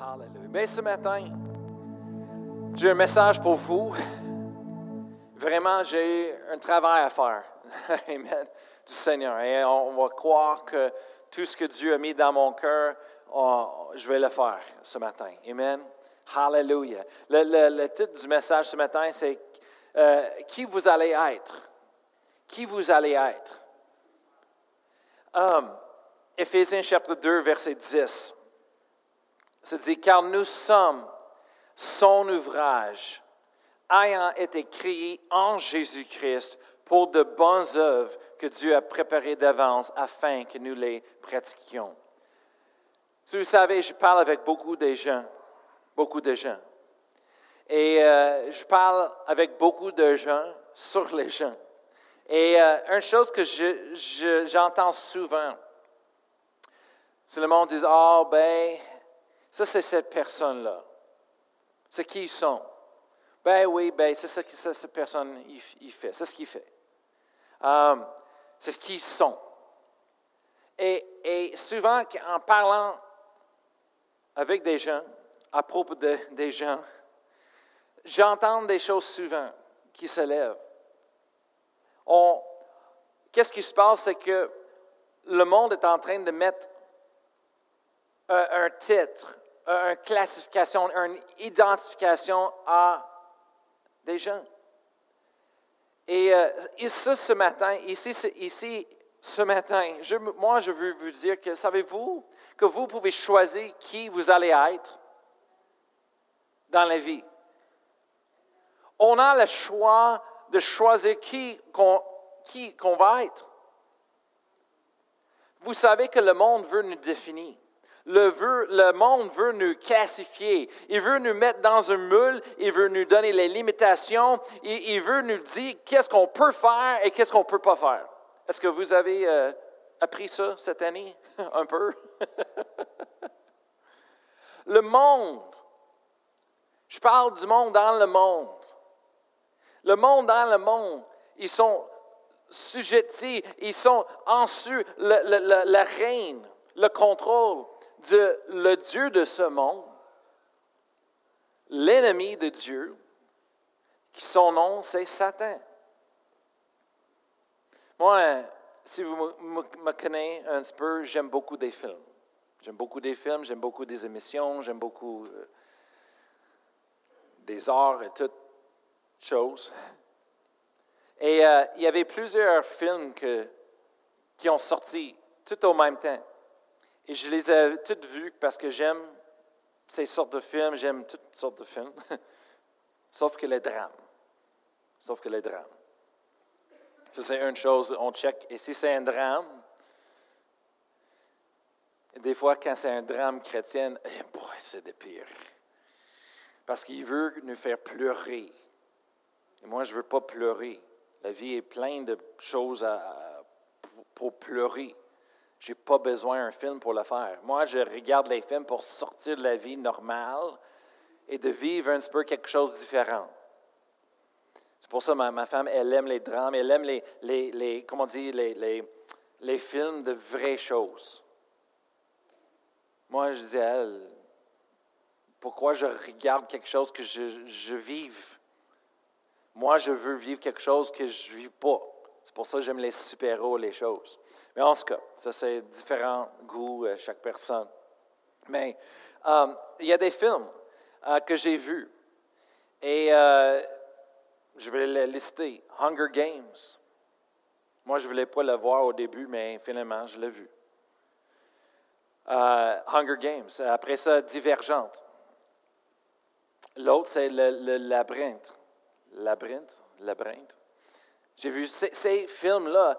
Hallelujah. Mais ce matin, j'ai un message pour vous. Vraiment, j'ai un travail à faire. Amen. Du Seigneur. Et on va croire que tout ce que Dieu a mis dans mon cœur, je vais le faire ce matin. Amen. Hallelujah. Le, titre du message ce matin, c'est euh, Qui vous allez être? Qui vous allez être? Um, Éphésiens chapitre 2, verset 10. Ça dit, car nous sommes son ouvrage, ayant été créés en Jésus-Christ pour de bonnes œuvres que Dieu a préparées d'avance afin que nous les pratiquions. Si vous savez, je parle avec beaucoup de gens, beaucoup de gens. Et euh, je parle avec beaucoup de gens sur les gens. Et euh, une chose que j'entends souvent, c'est le monde dit, oh, ben, ça, c'est cette personne-là. C'est qui ils sont. Ben oui, ben, c'est ça que cette personne il, fait. C'est ce qu'il fait. Um, c'est ce qu'ils sont. Et, et, souvent, en parlant avec des gens, à propos de, des gens, j'entends des choses souvent qui se lèvent. Qu'est-ce qui se passe? C'est que le monde est en train de mettre un titre une classification, une identification à des gens. Et euh, ici, ce matin, ici, ici ce matin, moi, je veux vous dire que, savez-vous, que vous pouvez choisir qui vous allez être dans la vie? On a le choix de choisir qui qu'on va être. Vous savez que le monde veut nous définir. Le, monde veut nous classifier. Il veut nous mettre dans un moule. Il veut nous donner les limitations. Il, veut nous dire qu'est-ce qu'on peut faire et qu'est-ce qu'on ne peut pas faire. Est-ce que vous avez euh, appris ça cette année? un peu? le monde. Je parle du monde dans le monde. Le monde dans le monde. Ils sont sujettis, ils sont en su la reine, le contrôle de le Dieu de ce monde, l'ennemi de Dieu, qui son nom, c'est Satan. Moi, si vous me connaissez un petit peu, j'aime beaucoup des films. J'aime beaucoup des films, j'aime beaucoup des émissions, j'aime beaucoup euh, des arts et toutes choses. Et euh, il y avait plusieurs films qui ont sorti tout au même temps. Et je les ai toutes vues parce que j'aime ces sortes de films, j'aime toutes sortes de films, sauf que les drames. Sauf que les drames. Ça, c'est une chose, on check. Et si c'est un drame, des fois, quand c'est un drame chrétien, eh c'est des pires. Parce qu'il veut nous faire pleurer. Et moi, je ne veux pas pleurer. La vie est pleine de choses pour pleurer. Je n'ai pas besoin d'un film pour le faire. Moi, je regarde les films pour sortir de la vie normale et de vivre un petit peu quelque chose de différent. C'est pour ça que ma, femme, elle aime les drames, elle aime les, les, les comment les, les, les, films de vraies choses. Moi, je dis à elle, pourquoi je regarde quelque chose que je, je vive? Moi, je veux vivre quelque chose que je ne vis pas. C'est pour ça que j'aime les super-héros, les choses. Mais en tout cas, ça c'est différents goûts, euh, chaque personne. Mais euh, il y a des films euh, que j'ai vus et je vais les lister. Hunger Games. Moi, je ne voulais pas le voir au début, mais finalement, je l'ai vu. Hunger Games. Après ça, Divergente. L'autre, c'est le, le, labyrinthe. Labyrinthe? Labyrinthe? J'ai vu ces films-là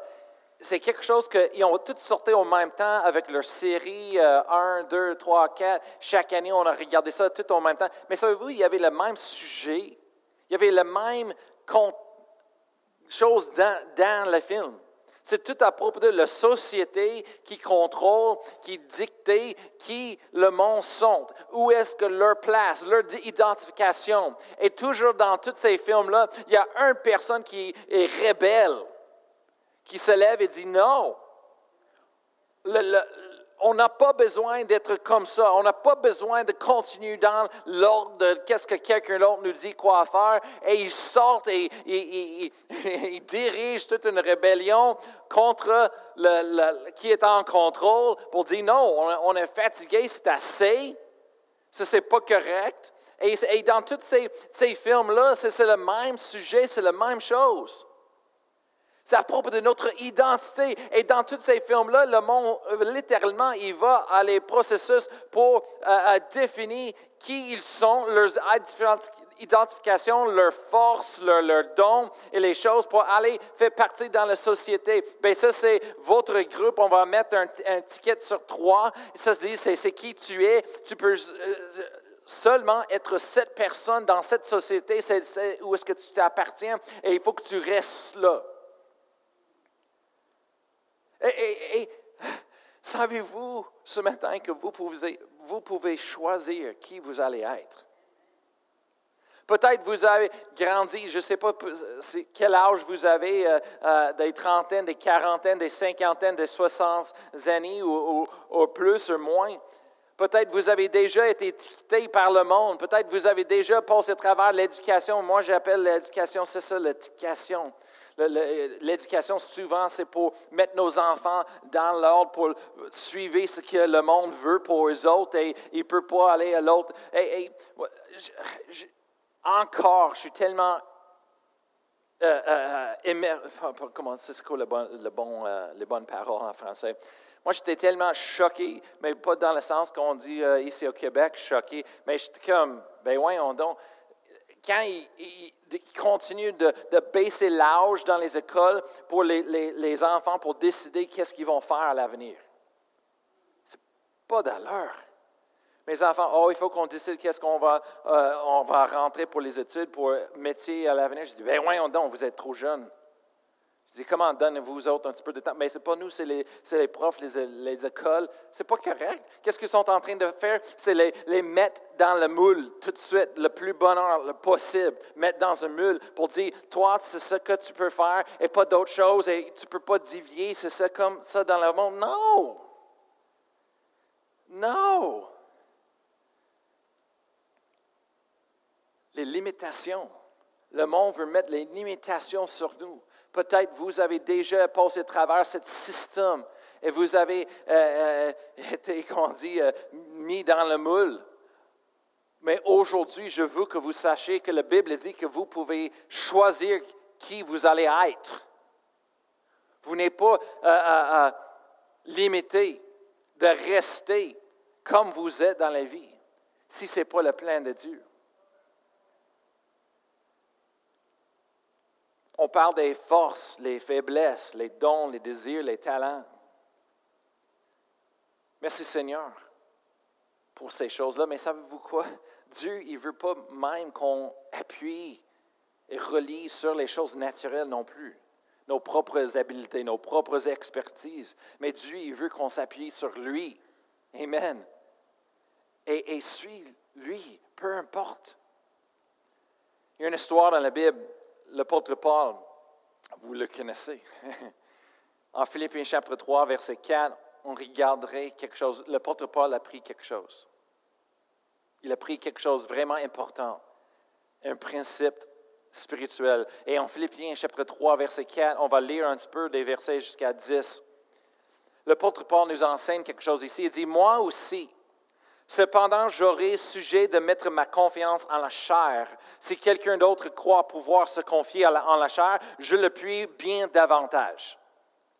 c'est quelque chose qu'ils ont tous sorti au même temps avec leur série 1, 2, 3, 4. Chaque année, on a regardé ça tout en même temps. Mais savez-vous, il y avait le même sujet, il y avait la même chose dans, dans le film. C'est tout à propos de la société qui contrôle, qui dicte qui le monde sont, où est-ce que leur place, leur identification? Et toujours dans tous ces films-là, il y a une personne qui est rebelle qui se lève et dit non. on n'a pas besoin d'être comme ça. On n'a pas besoin de continuer dans l'ordre de qu'est-ce que quelqu'un d'autre nous dit quoi faire. Et ils sortent et ils dirigent toute une rébellion contre qui est en contrôle pour dire non, on, est fatigué, c'est assez. Ça, c'est pas correct. Et, dans tous ces, ces films-là, c'est le même sujet, c'est la même chose. À propos de notre identité. Et dans tous ces films-là, le monde, littéralement, il va à les processus pour euh, définir qui ils sont, leurs identifications, leurs forces, leurs, dons et les choses pour aller faire partie dans la société. Bien, ça, c'est votre groupe. On va mettre un, un ticket sur trois. Ça se dit, c'est qui tu es. Tu peux euh, seulement être cette personne dans cette société, c'est où est-ce que tu t'appartiens, et il faut que tu restes là. Et, savez-vous ce matin que vous pouvez, choisir qui vous allez être? Peut-être vous avez grandi, je ne sais pas quel âge vous avez, euh, euh, des trentaines, des quarantaines, des cinquantaines, des soixante années ou, plus ou moins. Peut-être vous avez déjà été étiqueté par le monde. Peut-être vous avez déjà passé à travers l'éducation. Moi, j'appelle l'éducation, c'est ça, l'éducation. L'éducation, souvent, c'est pour mettre nos enfants dans l'ordre, pour suivre ce que le monde veut pour eux autres et ils ne peuvent pas aller à l'autre. Et, encore, je suis tellement euh, euh, euh comment c'est quoi le bon, euh, les bonnes paroles en français? Moi, j'étais tellement choqué, mais pas dans le sens qu'on dit ici au Québec, choqué, mais j'étais comme, ben voyons donc, quand ils, continuent de, baisser l'âge dans les écoles pour les, enfants pour décider qu'est-ce qu'ils vont faire à l'avenir. C'est pas d'allure. Mes enfants, oh, il faut qu'on décide qu'est-ce qu'on va, euh, on va rentrer pour les études, pour métier à l'avenir. Je dis, ben voyons donc, vous êtes trop jeunes. Je dis, comment donnez-vous autres un petit peu de temps? Mais ce n'est pas nous, c'est les, les, profs, les, les écoles. Ce n'est pas correct. Qu'est-ce qu'ils sont en train de faire? C'est les, les mettre dans le moule tout de suite, le plus bonheur possible. Mettre dans un moule pour dire, toi, c'est ce que tu peux faire et pas d'autre chose et tu peux pas dévier. C'est ça comme ça dans le monde. Non! Non! Les limitations. Le monde veut mettre les limitations sur nous. Peut-être vous avez déjà passé à travers ce système et vous avez euh, euh, été, comment dit, euh, mis dans le moule. Mais aujourd'hui, je veux que vous sachiez que la Bible dit que vous pouvez choisir qui vous allez être. Vous n'êtes pas limité de rester comme vous êtes dans la vie si ce n'est pas le plein de Dieu. On parle des forces, les faiblesses, les dons, les désirs, les talents. Merci Seigneur pour ces choses-là. Mais savez-vous quoi? Dieu, il ne veut pas même qu'on appuie et relie sur les choses naturelles non plus. Nos propres habiletés, nos propres expertises. Mais Dieu, il veut qu'on s'appuie sur lui. Amen. Et, et suit lui, peu importe. Il y a une histoire dans la Bible l'apôtre Paul, vous le connaissez. en Philippiens chapitre 3, verset 4, on regarderait quelque chose. L'apôtre Paul a pris quelque chose. Il a pris quelque chose vraiment important, un principe spirituel. Et en Philippiens chapitre 3, verset 4, on va lire un petit peu des versets jusqu'à 10. L'apôtre Paul nous enseigne quelque chose ici. Il dit, moi aussi, Cependant, j'aurai sujet de mettre ma confiance en la chair. Si quelqu'un d'autre croit pouvoir se confier en la chair, je le puis bien davantage.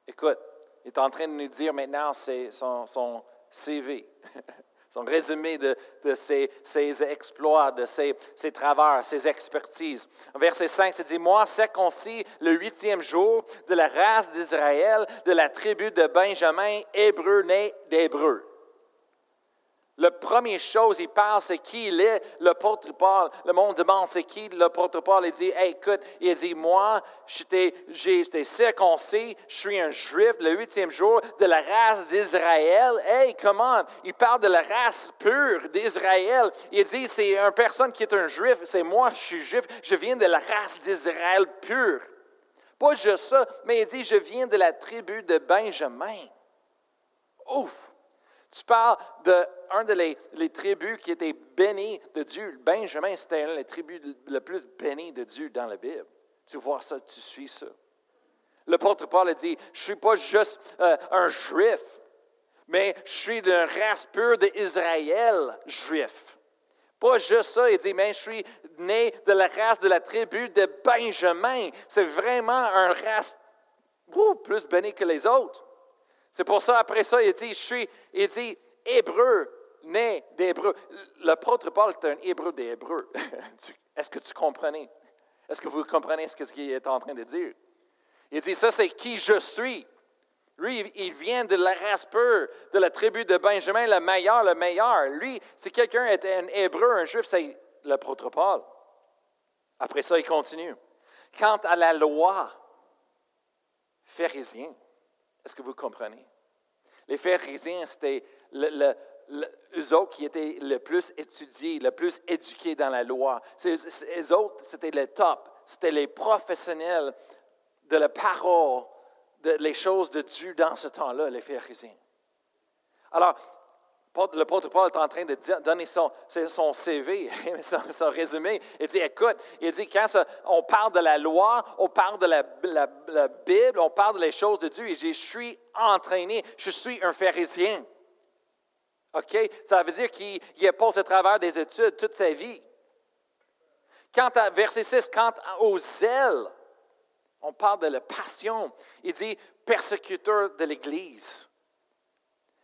Écoute, il est en train de nous dire maintenant son, son CV, son résumé de, ses, exploits, de ses, ses, travers, ses expertises. Verset 5, c'est dit, moi, circoncis le huitième jour de la race d'Israël, de la tribu de Benjamin, hébreu né d'Hébreu. La première chose, il parle, c'est qui il est, l'apôtre Paul. Le monde demande, c'est qui? L'apôtre Paul. Il dit, écoute, il dit, moi, été circoncis, je suis un juif, le huitième jour de la race d'Israël. Hey, comment? Il parle de la race pure d'Israël. Il dit, c'est une personne qui est un juif, c'est moi, je suis juif, je viens de la race d'Israël pure. Pas juste ça, mais il dit, je viens de la tribu de Benjamin. Ouf! Tu parles d'un de, les, les, tribus qui était béni de Dieu. Benjamin, c'était des tribus le plus béni de Dieu dans la Bible. Tu vois ça, tu suis ça. L'apôtre Paul a dit, je ne suis pas juste euh, un juif, mais je suis d'une race pure d'Israël juif. Pas juste ça, il dit, mais je suis né de la race de la tribu de Benjamin. C'est vraiment un race plus béni que les autres. C'est pour ça, après ça, il dit, je suis, il dit, hébreu, né d'hébreu. L'apôtre Paul est un hébreu des hébreux. Est-ce que tu comprenais? Est-ce que vous comprenez ce qu'il est en train de dire? Il dit, ça c'est qui je suis. Lui, il vient de la race pure, de la tribu de Benjamin, le meilleur, le meilleur. Lui, si quelqu'un était un hébreu, un juif, c'est l'apôtre Paul. Après ça, il continue. Quant à la loi, pharisiens, est-ce que vous comprenez? Les pharisiens, c'était eux autres qui étaient le plus étudiés, le plus éduqués dans la loi. Eux autres, c'était le top, c'était les professionnels de la parole, de, les choses de Dieu dans ce temps-là, les pharisiens. Alors, l'apôtre Paul est en train de donner son, CV, son, résumé. Il dit, écoute, il dit, quand on parle de la loi, on parle de la, Bible, on parle des choses de Dieu, et je suis entraîné, je suis un pharisien. OK? Ça veut dire qu'il a passé à travers des études toute sa vie. Quant à verset 6, quant au zèle, on parle de la passion. Il dit persécuteur de l'Église.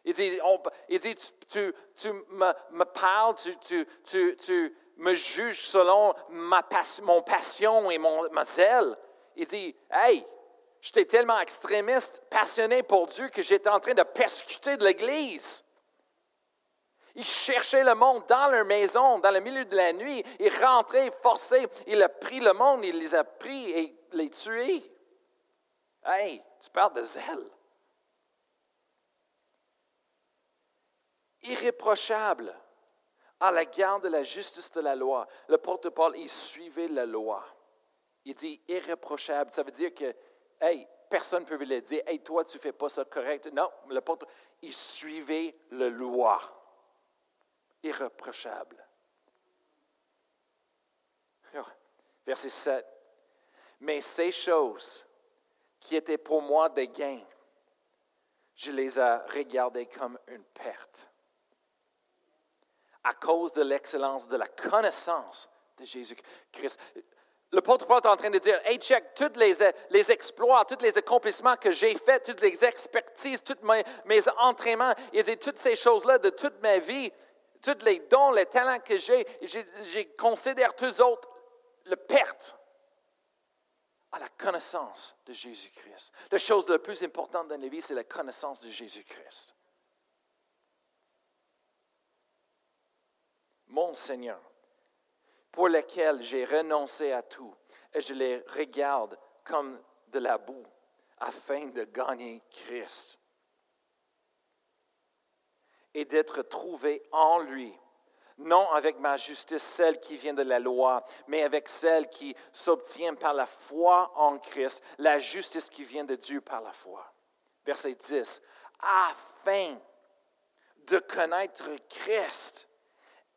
Il dit, tu, me, parles, tu, me juges selon ma mon passion et mon, ma zèle. Il dit, hey, j'étais tellement extrémiste, passionné pour Dieu que j'étais en train de persécuter de l'Église. Il cherchait le monde dans leur maison, dans le milieu de la nuit. Il rentrait forcé. Il a pris le monde, il les a pris et les tués. Hey, tu parles de zèle. Irréprochable à la garde de la justice de la loi. Le porte-parole, il suivait la loi. Il dit irréprochable. Ça veut dire que, hey, personne ne peut lui dire, hey, toi, tu ne fais pas ça correct. Non, le porte il suivait la loi. Irréprochable. Verset 7. Mais ces choses qui étaient pour moi des gains, je les ai regardées comme une perte. À cause de l'excellence de la connaissance de Jésus-Christ. L'apôtre Paul est en train de dire, hey, check, tous les, les exploits, tous les accomplissements que j'ai faits, toutes les expertises, tous mes, mes entraînements, il dit toutes ces choses-là de toute ma vie, tous les dons, les talents que j'ai, je considère tous autres le perte à la connaissance de Jésus-Christ. La chose la plus importante dans la vie, c'est la connaissance de Jésus-Christ. Mon Seigneur, pour lequel j'ai renoncé à tout, et je les regarde comme de la boue, afin de gagner Christ et d'être trouvé en lui non avec ma justice, celle qui vient de la loi, mais avec celle qui s'obtient par la foi en Christ, la justice qui vient de Dieu par la foi. Verset 10, afin de connaître Christ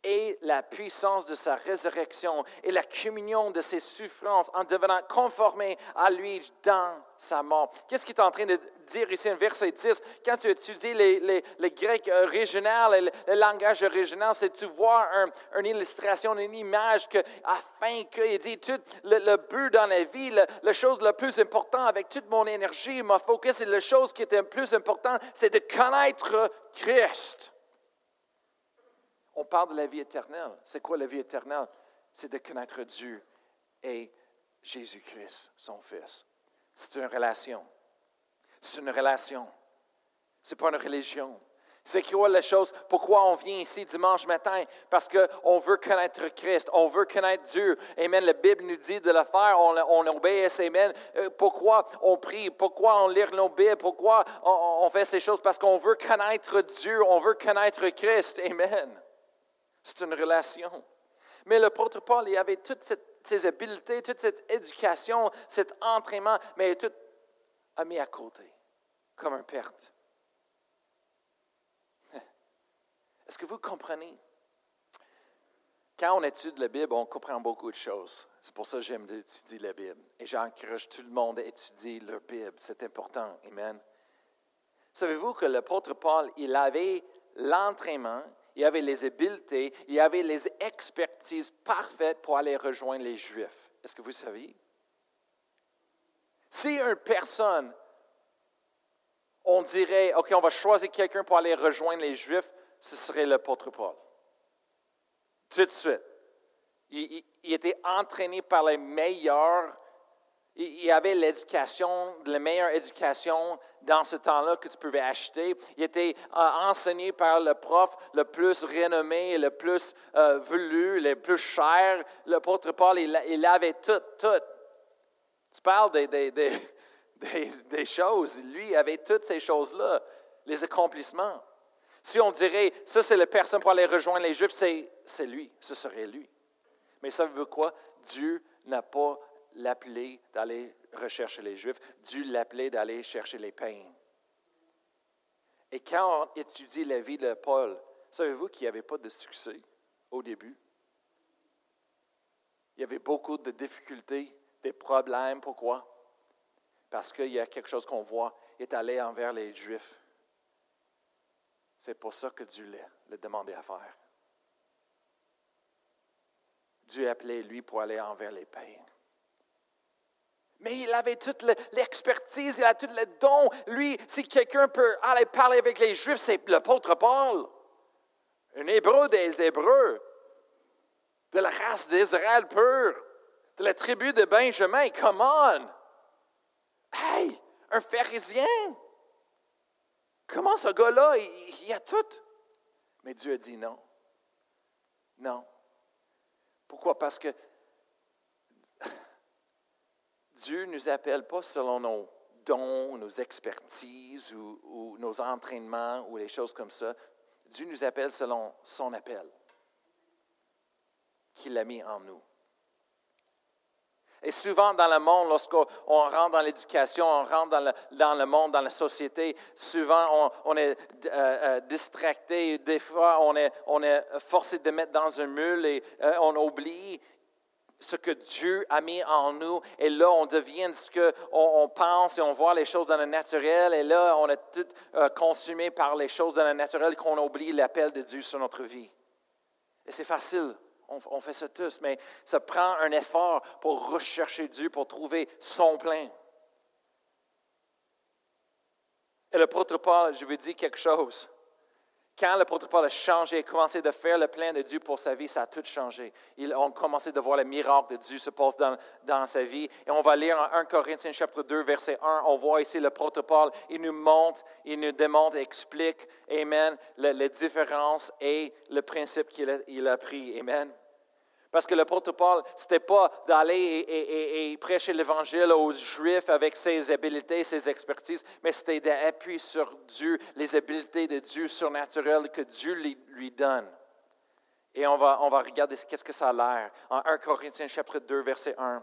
et la puissance de sa résurrection et la communion de ses souffrances en devenant conformé à lui dans sa mort. Qu'est-ce qu'il est en train de dire ici en verset 10? Quand tu étudies les, les, les Grecs original et le, langage original, c'est tu vois une illustration, une image que, afin qu'il dit tout le, but dans la vie, la chose la plus importante avec toute mon énergie, ma focus, et la chose qui était le plus importante, c'est de connaître Christ. On parle de la vie éternelle. C'est quoi la vie éternelle? C'est de connaître Dieu et Jésus-Christ, son Fils. C'est une relation. C'est une relation. Ce n'est pas une religion. C'est quoi la chose? Pourquoi on vient ici dimanche matin? Parce qu'on veut connaître Christ, on veut connaître Dieu. Amen. La Bible nous dit de le faire, on, on obéit. Amen. Euh, pourquoi on prie? Pourquoi on lit nos Bibles? Pourquoi on, on fait ces choses? Parce qu'on veut connaître Dieu, on veut connaître Christ. Amen. C'est une relation. Mais l'apôtre Paul, il avait toutes ces habiletés, toute cette éducation, cet entraînement, mais tout a mis à côté, comme un perte. Est-ce que vous comprenez? Quand on étudie la Bible, on comprend beaucoup de choses. C'est pour ça que j'aime étudier la Bible. Et j'encourage tout le monde à étudier leur Bible. C'est important. Amen. Savez-vous que l'apôtre Paul, il avait l'entraînement, il avait les habiletés, il avait les expertises parfaites pour aller rejoindre les Juifs. Est-ce que vous saviez? Si une personne, on dirait, OK, on va choisir quelqu'un pour aller rejoindre les Juifs, ce serait l'apôtre Paul. Tout de suite. Il, était entraîné par les meilleurs. Il, avait l'éducation, la meilleure éducation dans ce temps-là que tu pouvais acheter. Il était euh, enseigné par le prof le plus renommé, le plus euh, velu, le plus cher. L'apôtre Paul, il, avait tout, tout. Tu parles des, des, des, des choses. Lui, il avait toutes ces choses-là, les accomplissements. Si on dirait, ça c'est la personne pour aller rejoindre les Juifs, c'est lui, ce serait lui. Mais ça veut quoi? Dieu n'a pas l'appelé d'aller rechercher les Juifs, Dieu l'appelait d'aller chercher les païens. Et quand on étudie la vie de Paul, savez-vous qu'il n'y avait pas de succès au début? Il y avait beaucoup de difficultés, des problèmes. Pourquoi? Parce qu'il y a quelque chose qu'on voit, il est allé envers les Juifs. C'est pour ça que Dieu l'a demandé à faire. Dieu appelait lui pour aller envers les païens. Mais il avait toute l'expertise, il a tout le don. Lui, si quelqu'un peut aller parler avec les Juifs, c'est l'apôtre Paul. Un hébreu des Hébreux, de la race d'Israël pure, de la tribu de Benjamin. Come on! Hey, un pharisien! Comment ce gars-là, il, il a tout? Mais Dieu a dit non. Non. Pourquoi? Parce que Dieu ne nous appelle pas selon nos dons, nos expertises ou, nos entraînements ou les choses comme ça. Dieu nous appelle selon son appel qu'il a mis en nous. Et souvent dans le monde, lorsqu'on rentre dans l'éducation, on rentre dans le, monde, dans la société, souvent on, est euh, euh, distracté, des fois on est, on est, forcé de mettre dans un mule et euh, on oublie ce que Dieu a mis en nous. Et là, on devient ce qu'on on pense et on voit les choses dans le naturel. Et là, on est tout consumé par les choses dans le naturel qu'on oublie l'appel de Dieu sur notre vie. Et c'est facile on, fait ça tous, mais ça prend un effort pour rechercher Dieu, pour trouver son plein. Et l'apôtre Paul, je veux dire quelque chose. Quand l'apôtre Paul a changé et commencé de faire le plein de Dieu pour sa vie, ça a tout changé. Ils ont commencé de voir le miracle de Dieu se passer dans, dans, sa vie. Et on va lire en 1 Corinthiens chapitre 2, verset 1. On voit ici l'apôtre Paul, il nous montre, il nous démontre, explique, Amen, les différences et le principe qu'il a, il a pris. Amen. Parce que l'apôtre Paul, ce n'était pas d'aller et, prêcher l'Évangile aux Juifs avec ses habiletés, ses expertises, mais c'était d'appuyer sur Dieu, les habiletés de Dieu surnaturelles que Dieu lui, donne. Et on va, on va regarder qu'est-ce que ça a l'air. En 1 Corinthiens chapitre 2, verset 1.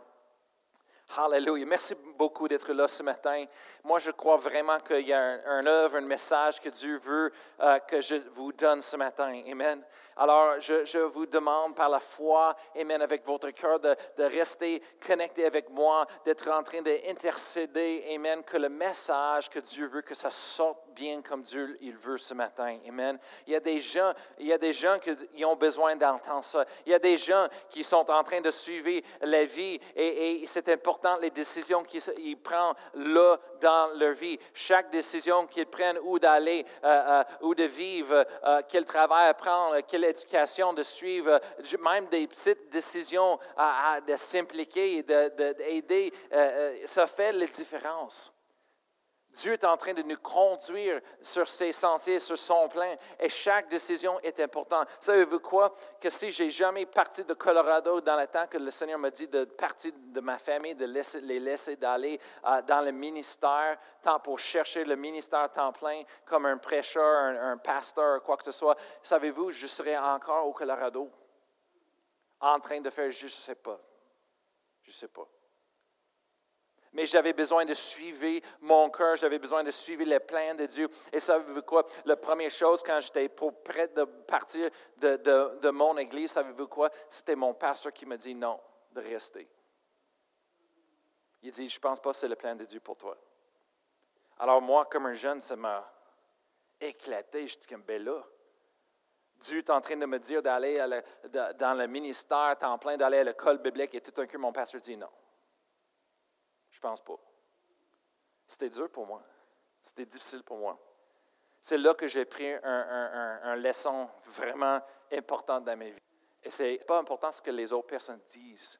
Hallelujah. Merci beaucoup d'être là ce matin. Moi, je crois vraiment qu'il y a un, œuvre, un message que Dieu veut euh, que je vous donne ce matin. Amen. Alors, je, vous demande par la foi, Amen, avec votre cœur, de, rester connecté avec moi, d'être en train d'intercéder, Amen, que le message que Dieu veut, que ça sorte bien comme Dieu il veut ce matin. Amen. Il y a des gens, il y a des gens qui ont besoin d'entendre ça. Il y a des gens qui sont en train de suivre la vie et, c'est important les décisions qu'ils prennent là dans leur vie. Chaque décision qu'ils prennent, où d'aller, euh, euh, où de vivre, euh, quel travail à prendre, quelle éducation de suivre, même des petites décisions à, de s'impliquer et d'aider, ça fait la différence. Dieu est en train de nous conduire sur ses sentiers, sur son plein, et chaque décision est importante. Savez-vous quoi? Que si j'ai jamais parti de Colorado dans le temps que le Seigneur m'a dit de partir de ma famille, de les laisser d'aller euh, dans le ministère, tant pour chercher le ministère temps plein comme un prêcheur, un, un pasteur, quoi que ce soit, savez-vous, je serais encore au Colorado en train de faire, je ne sais pas. Je ne sais pas. Mais j'avais besoin de suivre mon cœur, j'avais besoin de suivre les plans de Dieu. Et ça veut quoi? La première chose, quand j'étais prêt de partir de, mon église, savez-vous quoi? C'était mon pasteur qui m'a dit non, de rester. Il dit, je ne pense pas que c'est le plan de Dieu pour toi. Alors moi, comme un jeune, ça m'a éclaté. Je suis comme, ben là, Dieu est en train de me dire d'aller dans le ministère, temps plein, d'aller à l'école biblique, et tout d'un coup, mon pasteur dit non. Je pense pas. C'était dur pour moi. C'était difficile pour moi. C'est là que j'ai pris une un, leçon vraiment importante dans ma vie. Et ce n'est pas important ce que les autres personnes disent,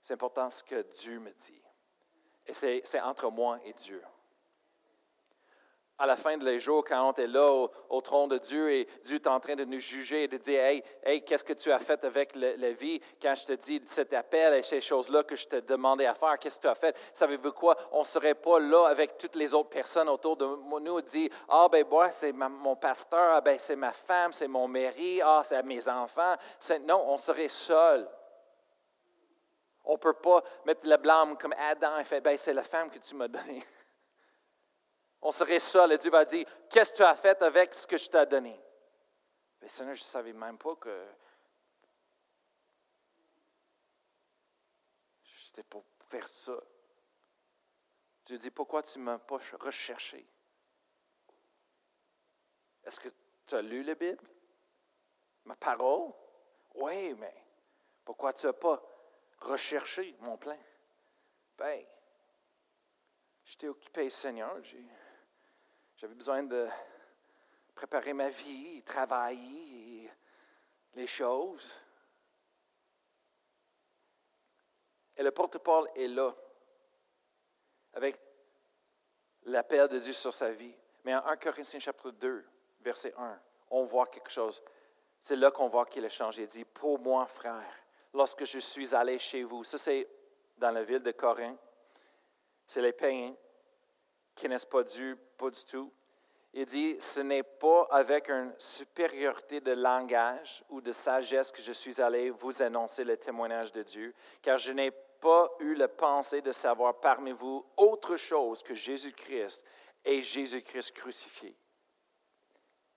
c'est important ce que Dieu me dit. Et c'est entre moi et Dieu à la fin de les jours, quand on est là au, trône de Dieu et Dieu est en train de nous juger et de dire Hey, hey qu'est-ce que tu as fait avec la vie? Quand je te dis cet appel et ces choses-là que je t'ai demandé à faire Qu'est-ce que tu as fait? Savez-vous quoi? On ne serait pas là avec toutes les autres personnes autour de nous dit Ah, ben, moi, c'est mon pasteur, ah, ben, c'est ma femme, c'est mon mari, ah, c'est mes enfants. Non, on serait seul. On ne peut pas mettre le blâme comme Adam et faire ben, C'est la femme que tu m'as donnée. On serait seul et Dieu va dire, qu'est-ce que tu as fait avec ce que je t'ai donné? Mais Seigneur, je ne savais même pas que j'étais pour faire ça. Dieu dit, pourquoi tu ne m'as pas recherché? Est-ce que tu as lu la Bible? Ma parole? Oui, mais pourquoi tu n'as pas recherché mon plan? Ben, j'étais occupé, Seigneur. J'ai j'avais besoin de préparer ma vie, travailler les choses. Et le porte-parole est là, avec l'appel de Dieu sur sa vie. Mais en 1 Corinthiens chapitre 2, verset 1, on voit quelque chose. C'est là qu'on voit qu'il a changé. Il dit, pour moi, frère, lorsque je suis allé chez vous, ça c'est dans la ville de Corinthe, c'est les païens qui n'est pas Dieu, pas du tout. Il dit, ce n'est pas avec une supériorité de langage ou de sagesse que je suis allé vous annoncer le témoignage de Dieu, car je n'ai pas eu la pensée de savoir parmi vous autre chose que Jésus-Christ et Jésus-Christ crucifié.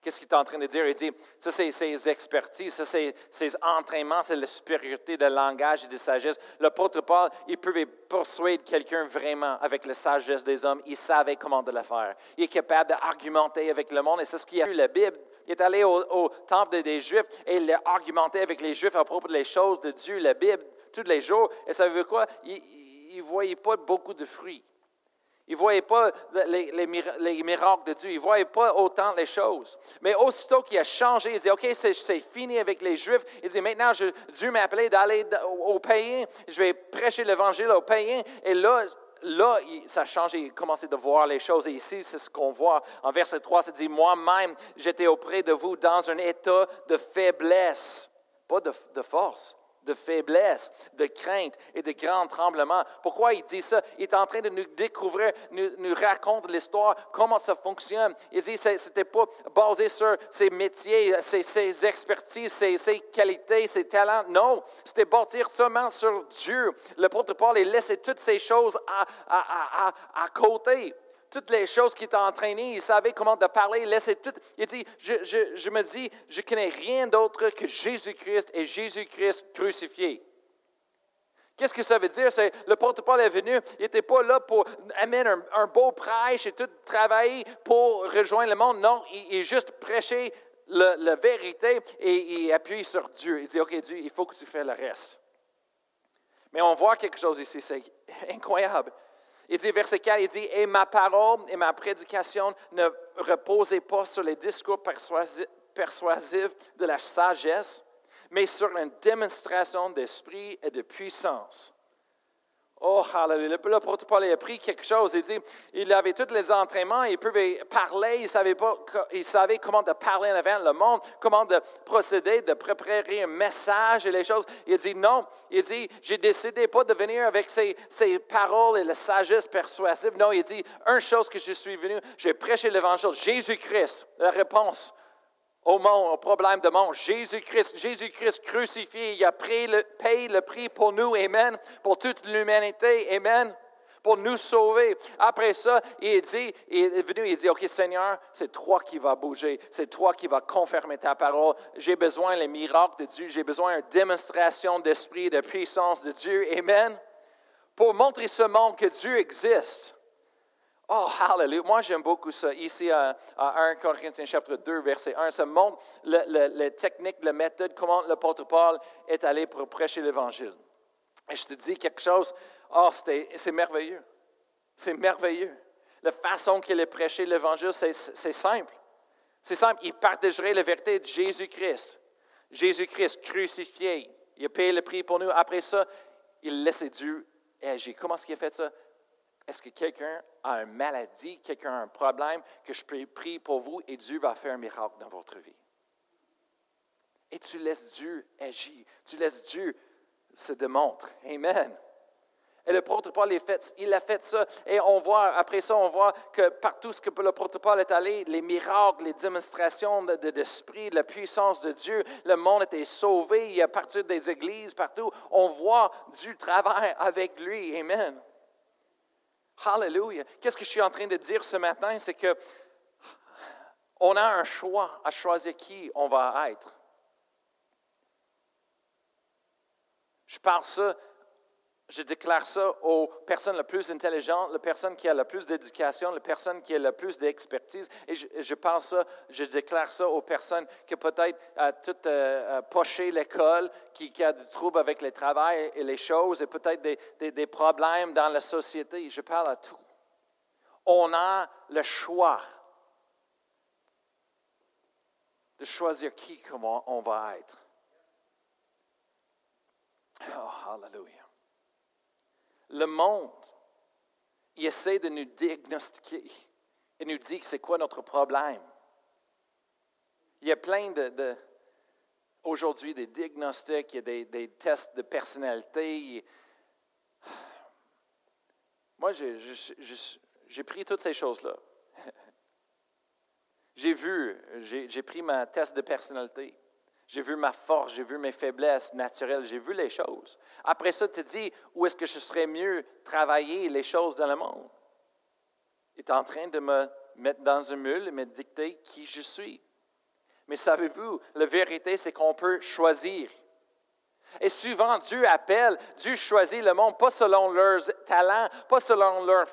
Qu'est-ce qu'il est en train de dire? Il dit, ça c'est ses expertises, ça c'est ses entraînements, c'est la supériorité de langage et de sagesse. L'apôtre Paul, il pouvait persuader quelqu'un vraiment avec la sagesse des hommes. Il savait comment de le faire. Il est capable d'argumenter avec le monde et c'est ce qu'il a eu la Bible. Il est allé au, temple des Juifs et il a argumenté avec les Juifs à propos des choses de Dieu, la Bible, tous les jours. Et ça veut quoi? Il ne voyait pas beaucoup de fruits. Il ne voyait pas les, les, miracles de Dieu. Il ne voyait pas autant les choses. Mais aussitôt qu'il a changé, il dit, OK, c'est fini avec les Juifs. Il dit, maintenant, Dieu m'a appelé d'aller aux païens. Je vais prêcher l'Évangile aux païens. Et là, là, ça a changé. Il a commencé de voir les choses. Et ici, c'est ce qu'on voit. En verset 3, ça dit, moi-même, j'étais auprès de vous dans un état de faiblesse, pas de force de faiblesse, de crainte et de grand tremblement. Pourquoi il dit ça? Il est en train de nous découvrir, nous, nous raconte l'histoire, comment ça fonctionne. Il dit que ce n'était pas basé sur ses métiers, ses, expertises, ses, qualités, ses talents. Non, c'était basé seulement sur Dieu. L'apôtre Paul, il laissait toutes ces choses à, à, à, à côté toutes les choses qui étaient entraînées, il savait comment de parler, il laissait tout. Il dit, je, me dis, je connais rien d'autre que Jésus-Christ et Jésus-Christ crucifié. Qu'est-ce que ça veut dire? C'est le porte-parole est venu, il n'était pas là pour amener un, beau prêche et tout travailler pour rejoindre le monde. Non, il, juste prêché la vérité et, et appuyer sur Dieu. Il dit, OK, Dieu, il faut que tu fasses le reste. Mais on voit quelque chose ici, c'est incroyable. Il dit, verset 4, il dit, Et ma parole et ma prédication ne reposaient pas sur les discours persuasifs de la sagesse, mais sur une démonstration d'esprit et de puissance. Oh, hallelujah. Le Paul a pris quelque chose. Il dit, il avait tous les entraînements, il pouvait parler, il savait, pas, il savait comment de parler en avant le monde, comment de procéder, de préparer un message et les choses. Il dit, non, il dit, j'ai décidé pas de venir avec ces, ces paroles et la sagesse persuasive. Non, il dit, une chose que je suis venu, j'ai prêché l'évangile, Jésus-Christ, la réponse au monde, au problème de monde. Jésus-Christ, Jésus-Christ crucifié, il a payé le, payé le prix pour nous, Amen, pour toute l'humanité, Amen pour nous sauver. Après ça, il, dit, il est venu, il dit, OK Seigneur, c'est toi qui vas bouger, c'est toi qui vas confirmer ta parole. J'ai besoin des miracles de Dieu, j'ai besoin d'une démonstration d'esprit, de puissance de Dieu. Amen. Pour montrer ce monde que Dieu existe. Oh, hallelujah. Moi, j'aime beaucoup ça. Ici, à, 1 Corinthiens chapitre 2, verset 1, ça montre la technique, la méthode, comment l'apôtre Paul est allé pour prêcher l'Évangile. Et je te dis quelque chose, oh, c'est merveilleux. C'est merveilleux. La façon qu'il a prêché l'Évangile, c'est simple. C'est simple. Il partagerait la vérité de Jésus-Christ. Jésus-Christ crucifié. Il a payé le prix pour nous. Après ça, il laissait Dieu agir. Comment est-ce qu'il a fait ça? Est-ce que quelqu'un a une maladie, quelqu'un a un problème, que je peux prier pour vous et Dieu va faire un miracle dans votre vie? Et tu laisses Dieu agir. Tu laisses Dieu se démontre. Amen. Et le Paul, fait, il a fait ça. Et on voit, après ça, on voit que partout ce que le Paul est allé, les miracles, les démonstrations de, de, la puissance de Dieu, le monde était sauvé. Il a partir des églises, partout, on voit du travail avec lui. Amen. Hallelujah. Qu'est-ce que je suis en train de dire ce matin? C'est que on a un choix à choisir qui on va être. Je parle ça, je déclare ça aux personnes les plus intelligentes, les personnes qui ont le plus d'éducation, les personnes qui ont le plus d'expertise. Et je, parle ça, je déclare ça aux personnes qui peut-être ont tout euh, euh, poché l'école, qui, qui ont du trouble avec le travail et les choses, et peut-être des, des problèmes dans la société. Je parle à tout. On a le choix de choisir qui, comment on va être. Oh, hallelujah. Le monde, il essaie de nous diagnostiquer et nous dit que c'est quoi notre problème. Il y a plein de, aujourd'hui des diagnostics, il y a des, des tests de personnalité. Moi, j'ai pris toutes ces choses-là. J'ai vu, j'ai pris ma test de personnalité. J'ai vu ma force, j'ai vu mes faiblesses naturelles, j'ai vu les choses. Après ça, tu te dis, où est-ce que je serais mieux travailler les choses dans le monde? Il est en train de me mettre dans un mule et me dicter qui je suis. Mais savez-vous, la vérité, c'est qu'on peut choisir. Et souvent, Dieu appelle, Dieu choisit le monde, pas selon leurs talents, pas selon leurs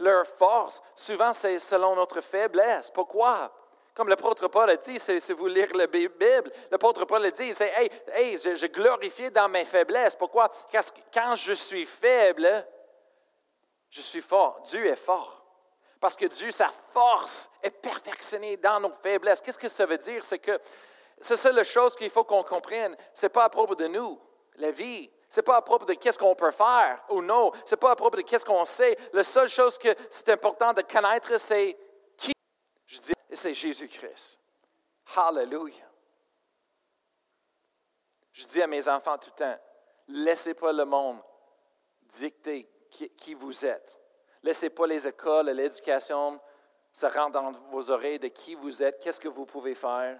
leur force. Souvent, c'est selon notre faiblesse. Pourquoi? Comme l'apôtre Paul a dit, c'est vous lire la Bible. L'apôtre Paul a dit, c'est Hey, hey je, je, glorifie dans mes faiblesses. Pourquoi? Parce que quand je suis faible, je suis fort. Dieu est fort. Parce que Dieu, sa force est perfectionnée dans nos faiblesses. Qu'est-ce que ça veut dire? C'est que c'est ça la chose qu'il faut qu'on comprenne. Ce n'est pas à propos de nous, la vie. Ce n'est pas à propos de qu'est-ce qu'on peut faire ou non. Ce n'est pas à propos de qu'est-ce qu'on sait. La seule chose que c'est important de connaître, c'est. Je dis, c'est Jésus-Christ. Hallelujah. Je dis à mes enfants tout le temps, laissez pas le monde dicter qui, vous êtes. Laissez pas les écoles et l'éducation se rendre dans vos oreilles de qui vous êtes, qu'est-ce que vous pouvez faire.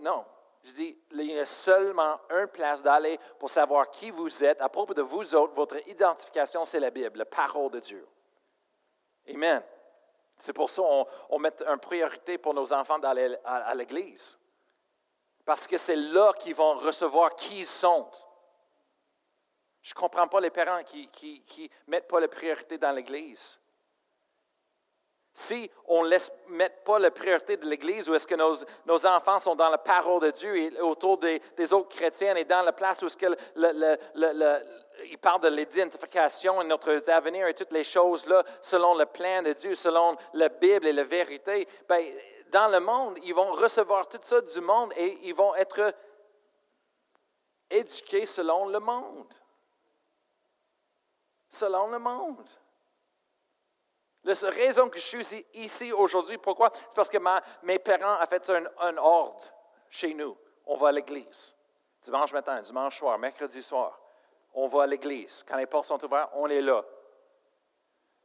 non, je dis, il y a seulement une place d'aller pour savoir qui vous êtes. À propos de vous autres, votre identification, c'est la Bible, la parole de Dieu. Amen. C'est pour ça qu'on met une priorité pour nos enfants à, l'église. Parce que c'est là qu'ils vont recevoir qui ils sont. Je ne comprends pas les parents qui ne mettent pas la priorité dans l'église. Si on ne laisse mettre pas la priorité de l'Église, où est-ce que nos, enfants sont dans la parole de Dieu et autour des, autres chrétiens et dans la place où est-ce que le, il parle de l'identification et notre avenir et toutes les choses-là, selon le plan de Dieu, selon la Bible et la vérité, bien, dans le monde, ils vont recevoir tout ça du monde et ils vont être éduqués selon le monde. Selon le monde. La raison que je suis ici aujourd'hui, pourquoi? C'est parce que mes parents ont fait un, un ordre chez nous. On va à l'église. Dimanche matin, dimanche soir, mercredi soir on va à l'église. Quand les portes sont ouvertes, on est là.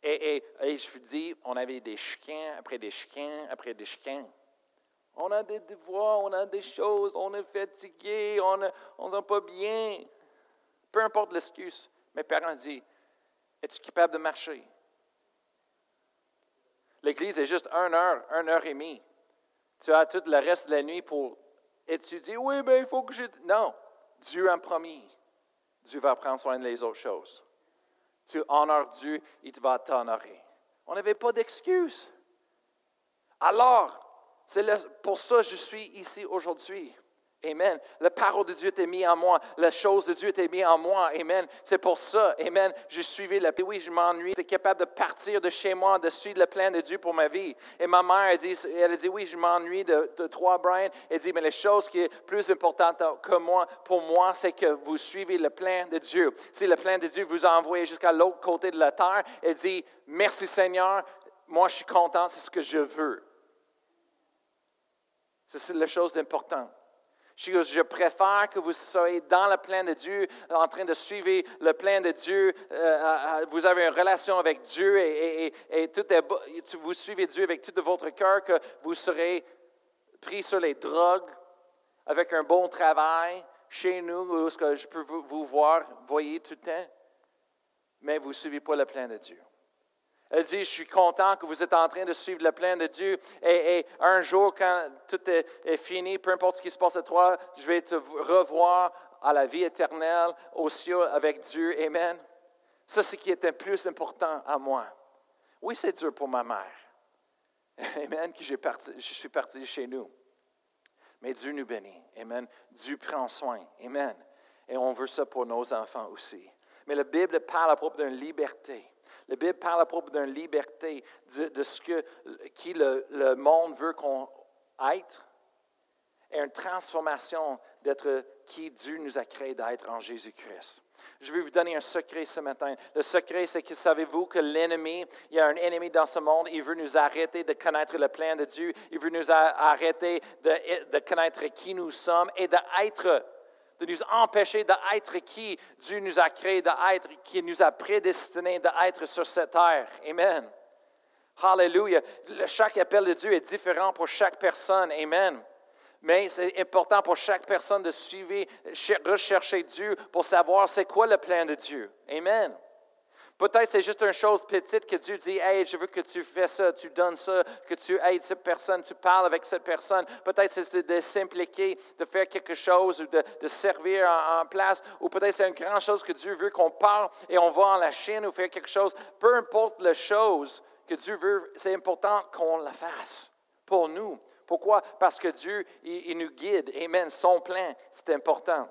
Et, je vous dis, on avait des chiens après des chiens après des chiens. On a des devoirs, on a des choses, on est fatigué, on n'est pas bien. Peu importe l'excuse. Mes parents disent, Es-tu capable de marcher? L'Église est juste une heure, une heure et demie. Tu as tout le reste de la nuit pour étudier. Oui, mais il faut que je... Non, Dieu a promis. Dieu va prendre soin des autres choses. Tu honores Dieu, il va t'honorer. On n'avait pas d'excuse. Alors, c'est pour ça que je suis ici aujourd'hui. Amen. La parole de Dieu était mise en moi. La chose de Dieu était mise en moi. Amen. C'est pour ça. Amen. J'ai suivi la Oui, je m'ennuie. J'étais capable de partir de chez moi, de suivre le plan de Dieu pour ma vie. Et ma mère, elle, dit, elle a dit, oui, je m'ennuie de, de toi, Brian. Elle dit, mais la chose qui est plus importante que moi, pour moi, c'est que vous suivez le plan de Dieu. Si le plan de Dieu vous a envoyé jusqu'à l'autre côté de la terre, elle dit, merci Seigneur, moi je suis content, c'est ce que je veux. C'est la chose Je préfère que vous soyez dans le plan de Dieu, en train de suivre le plan de Dieu. Euh, vous avez une relation avec Dieu et, tout vous suivez Dieu avec tout votre cœur, que vous serez pris sur les drogues avec un bon travail chez nous, où je peux vous voir, voyez tout le temps, mais vous ne suivez pas le plan de Dieu. Elle dit, je suis content que vous êtes en train de suivre le plan de Dieu. Et, un jour, quand tout est, fini, peu importe ce qui se passe à toi, je vais te revoir à la vie éternelle, au ciel avec Dieu. Amen. Ça, c'est ce qui est le plus important à moi. Oui, c'est dur pour ma mère. Amen, que je suis parti chez nous. Mais Dieu nous bénit. Amen. Dieu prend soin. Amen. Et on veut ça pour nos enfants aussi. Mais la Bible parle à propos d'une liberté. La Bible parle à propos d'une liberté, de, ce que, qui le, monde veut qu'on être, et une transformation d'être qui Dieu nous a créé d'être en Jésus-Christ. Je vais vous donner un secret ce matin. Le secret, c'est que savez-vous que l'ennemi, il y a un ennemi dans ce monde, il veut nous arrêter de connaître le plan de Dieu, il veut nous arrêter de, de connaître qui nous sommes et d'être de nous empêcher d'être qui Dieu nous a créé d'être, qui nous a prédestinés d'être sur cette terre. Amen. Hallelujah. Chaque appel de Dieu est différent pour chaque personne. Amen. Mais c'est important pour chaque personne de suivre, rechercher Dieu pour savoir c'est quoi le plan de Dieu. Amen. Peut-être c'est juste une chose petite que Dieu dit, hey, je veux que tu fais ça, tu donnes ça, que tu aides cette personne, tu parles avec cette personne. Peut-être c'est de s'impliquer, de faire quelque chose ou de, servir en, place. Ou peut-être c'est une grande chose que Dieu veut qu'on parle et on va en la Chine ou faire quelque chose. Peu importe la chose que Dieu veut, c'est important qu'on la fasse pour nous. Pourquoi? Parce que Dieu, il, nous guide. Amen. Son plan, c'est important.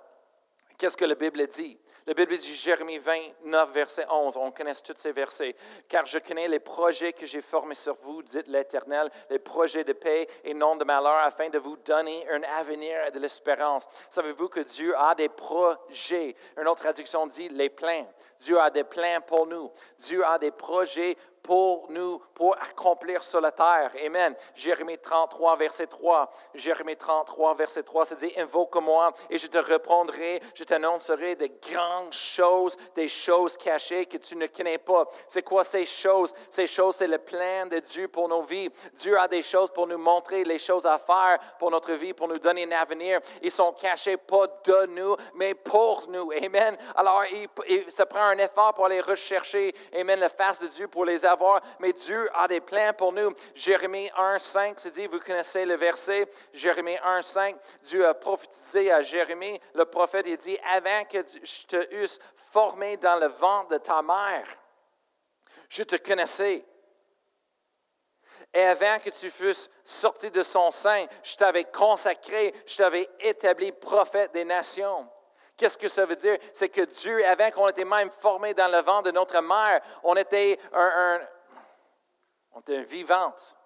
Qu'est-ce que la Bible dit? La Bible dit, Jérémie 29, verset 11, on connaît tous ces versets. Car je connais les projets que j'ai formés sur vous, dit l'Éternel, les projets de paix et non de malheur, afin de vous donner un avenir et de l'espérance. Savez-vous que Dieu a des projets? Une autre traduction dit les plans. Dieu a des plans pour nous. Dieu a des projets pour nous, pour accomplir sur la terre. Amen. Jérémie 33, verset 3. Jérémie 33, verset 3, c'est dit, invoque-moi et je te reprendrai, je t'annoncerai de grandes choses, des choses cachées que tu ne connais pas. C'est quoi ces choses? Ces choses, c'est le plan de Dieu pour nos vies. Dieu a des choses pour nous montrer les choses à faire pour notre vie, pour nous donner un avenir. Ils sont cachés pas de nous, mais pour nous. Amen. Alors, il, il se prend un effort pour aller rechercher, Amen, la face de Dieu pour les avoir mais Dieu a des plans pour nous. Jérémie 1, 5, c'est dit, vous connaissez le verset, Jérémie 1, 5, Dieu a prophétisé à Jérémie, le prophète, il dit, avant que je te eusse formé dans le ventre de ta mère, je te connaissais. Et avant que tu fusses sorti de son sein, je t'avais consacré, je t'avais établi prophète des nations. Qu'est-ce que ça veut dire? C'est que Dieu, avant qu'on était même formé dans le ventre de notre mère, on était un, on était vivante,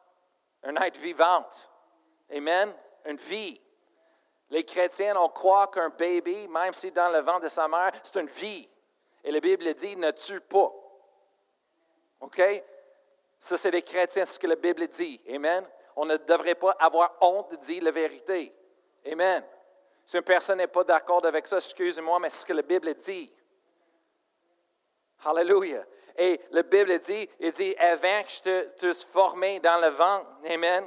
un être vivante. Amen? Une vie. Les chrétiens, on croit qu'un bébé, même si dans le ventre de sa mère, c'est une vie. Et la Bible dit ne tue pas. OK? Ça, c'est les chrétiens, c'est ce que la Bible dit. Amen? On ne devrait pas avoir honte de dire la vérité. Amen? Si une personne n'est pas d'accord avec ça, excusez-moi, mais c'est ce que la Bible dit. Hallelujah. Et la Bible dit, il dit, avant que je te, te formé dans le ventre, Amen,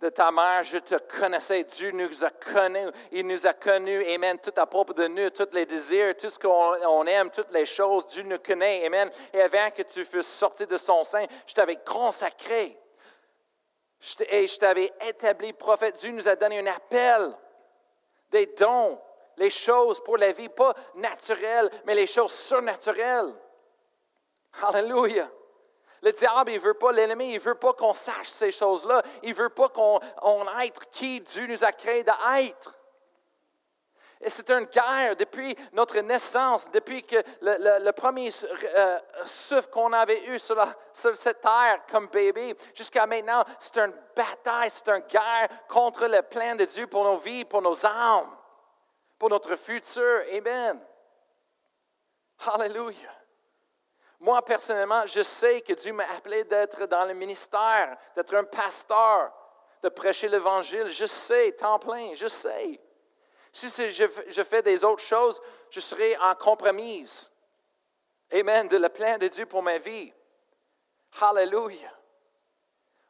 de ta mère, je te connaissais. Dieu nous a connus. Il nous a connus. Amen. Tout à propos de nous, tous les désirs, tout ce qu'on aime, toutes les choses, Dieu nous connaît. Amen. Et avant que tu fusses sorti de son sein, je t'avais consacré. Et je t'avais établi prophète. Dieu nous a donné un appel, des dons, les choses pour la vie, pas naturelles, mais les choses surnaturelles. Alléluia. Le diable, il ne veut pas, l'ennemi, il ne veut pas qu'on sache ces choses-là. Il ne veut pas qu'on on qui Dieu nous a créé d'être. Et c'est une guerre depuis notre naissance, depuis que le, premier euh, souffle qu'on avait eu sur, sur, cette terre comme bébé, jusqu'à maintenant, c'est une bataille, c'est une guerre contre le plan de Dieu pour nos vies, pour nos âmes, pour notre futur. Amen. Hallelujah. Moi, personnellement, je sais que Dieu m'a appelé d'être dans le ministère, d'être un pasteur, de prêcher l'Évangile. Je sais, temps plein, je sais. Si je, fais des autres choses, je serai en compromise. Amen, de le plan de Dieu pour ma vie. Hallelujah.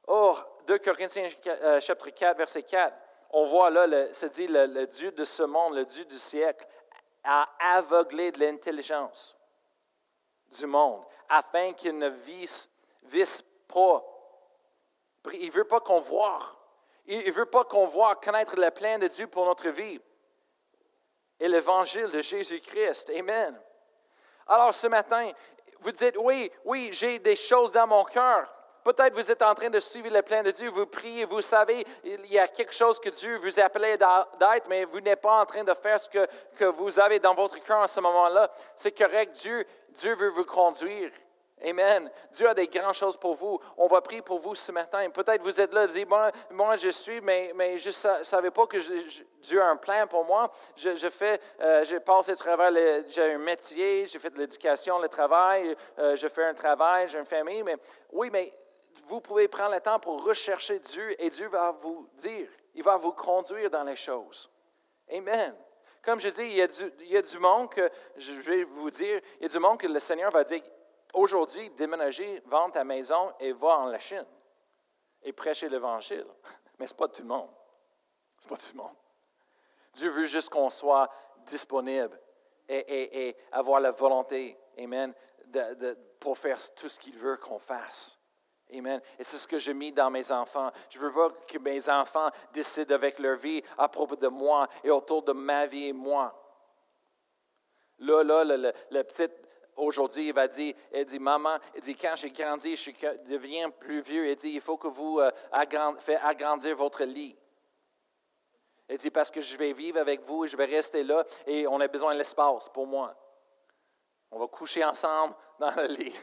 Oh, 2 Corinthiens euh, chapitre 4, verset 4. On voit là, le, se dit, le Dieu de ce monde, le Dieu du siècle, a aveuglé de l'intelligence du monde, afin qu'il ne visse, pas. Il ne veut pas qu'on voit. Il ne veut pas qu'on voit connaître le plan de Dieu pour notre vie. Et l'évangile de Jésus-Christ. Amen. Alors ce matin, vous dites, oui, oui, j'ai des choses dans mon cœur. Peut-être vous êtes en train de suivre le plan de Dieu, vous priez, vous savez, il y a quelque chose que Dieu vous a appelé d'être, mais vous n'êtes pas en train de faire ce que, que vous avez dans votre cœur en ce moment-là. C'est correct, Dieu, Dieu veut vous conduire. Amen. Dieu a des grandes choses pour vous. On va prier pour vous ce matin. Peut-être vous êtes là, et dites, moi, moi je suis, mais, mais je ne savais pas que Dieu a un plan pour moi. Je, fais, euh, j'ai passé travers, j'ai un métier, j'ai fait de l'éducation, le travail, euh, je fais un travail, j'ai une famille. Mais oui, mais vous pouvez prendre le temps pour rechercher Dieu et Dieu va vous dire, il va vous conduire dans les choses. Amen. Comme je dis, il y, a du, il y a du monde que, je vais vous dire, il y a du monde que le Seigneur va dire, aujourd'hui, déménager, vendre ta maison et va en la Chine et prêcher l'Évangile. Mais ce n'est pas tout le monde. Ce n'est pas tout le monde. Dieu veut juste qu'on soit disponible et, avoir la volonté, Amen, pour faire tout ce qu'il veut qu'on fasse. Amen. Et c'est ce que j'ai mis dans mes enfants. Je veux pas que mes enfants décident avec leur vie à propos de moi et autour de ma vie et moi. Là, là, le, le, petit, aujourd'hui, il va dire, elle dit, maman, elle dit, quand j'ai grandi, je deviens plus vieux, elle dit, il faut que vous euh, agrandir votre lit. Elle dit, parce que je vais vivre avec vous je vais rester là et on a besoin de l'espace pour moi. On va coucher ensemble dans le lit.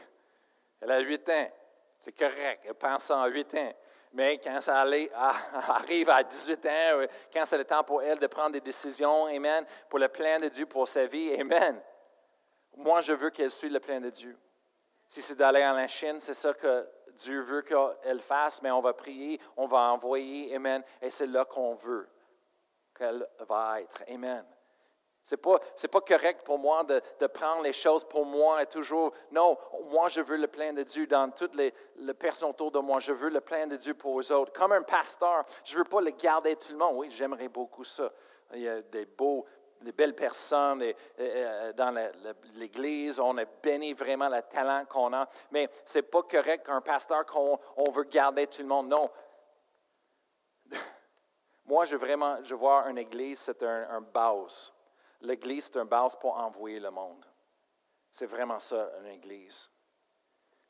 Elle a huit ans. C'est correct, elle pense en huit ans. Mais quand ça arrive à 18 ans, euh, quand c'est le temps pour elle de prendre des décisions, Amen, pour le plan de Dieu pour sa vie, Amen. Moi, je veux qu'elle suive le plan de Dieu. Si c'est d'aller en la Chine, c'est ça que Dieu veut qu'elle fasse, mais on va prier, on va envoyer, Amen, et c'est là qu'on veut qu'elle va être. Amen. Ce n'est pas, pas, correct pour moi de, prendre les choses pour moi et toujours. Non, moi, je veux le plein de Dieu dans toutes les, personnes autour de moi. Je veux le plein de Dieu pour les autres. Comme un pasteur, je ne veux pas le garder tout le monde. Oui, j'aimerais beaucoup ça. Il y a des beaux, des belles personnes euh, dans l'Église. On a béni vraiment le talent qu'on a. Mais ce n'est pas correct qu'un pasteur qu'on on veut garder tout le monde. Non. Moi, je vraiment, je vois une Église, c'est un, un base l'Église, c'est un base pour envoyer le monde. C'est vraiment ça, une Église.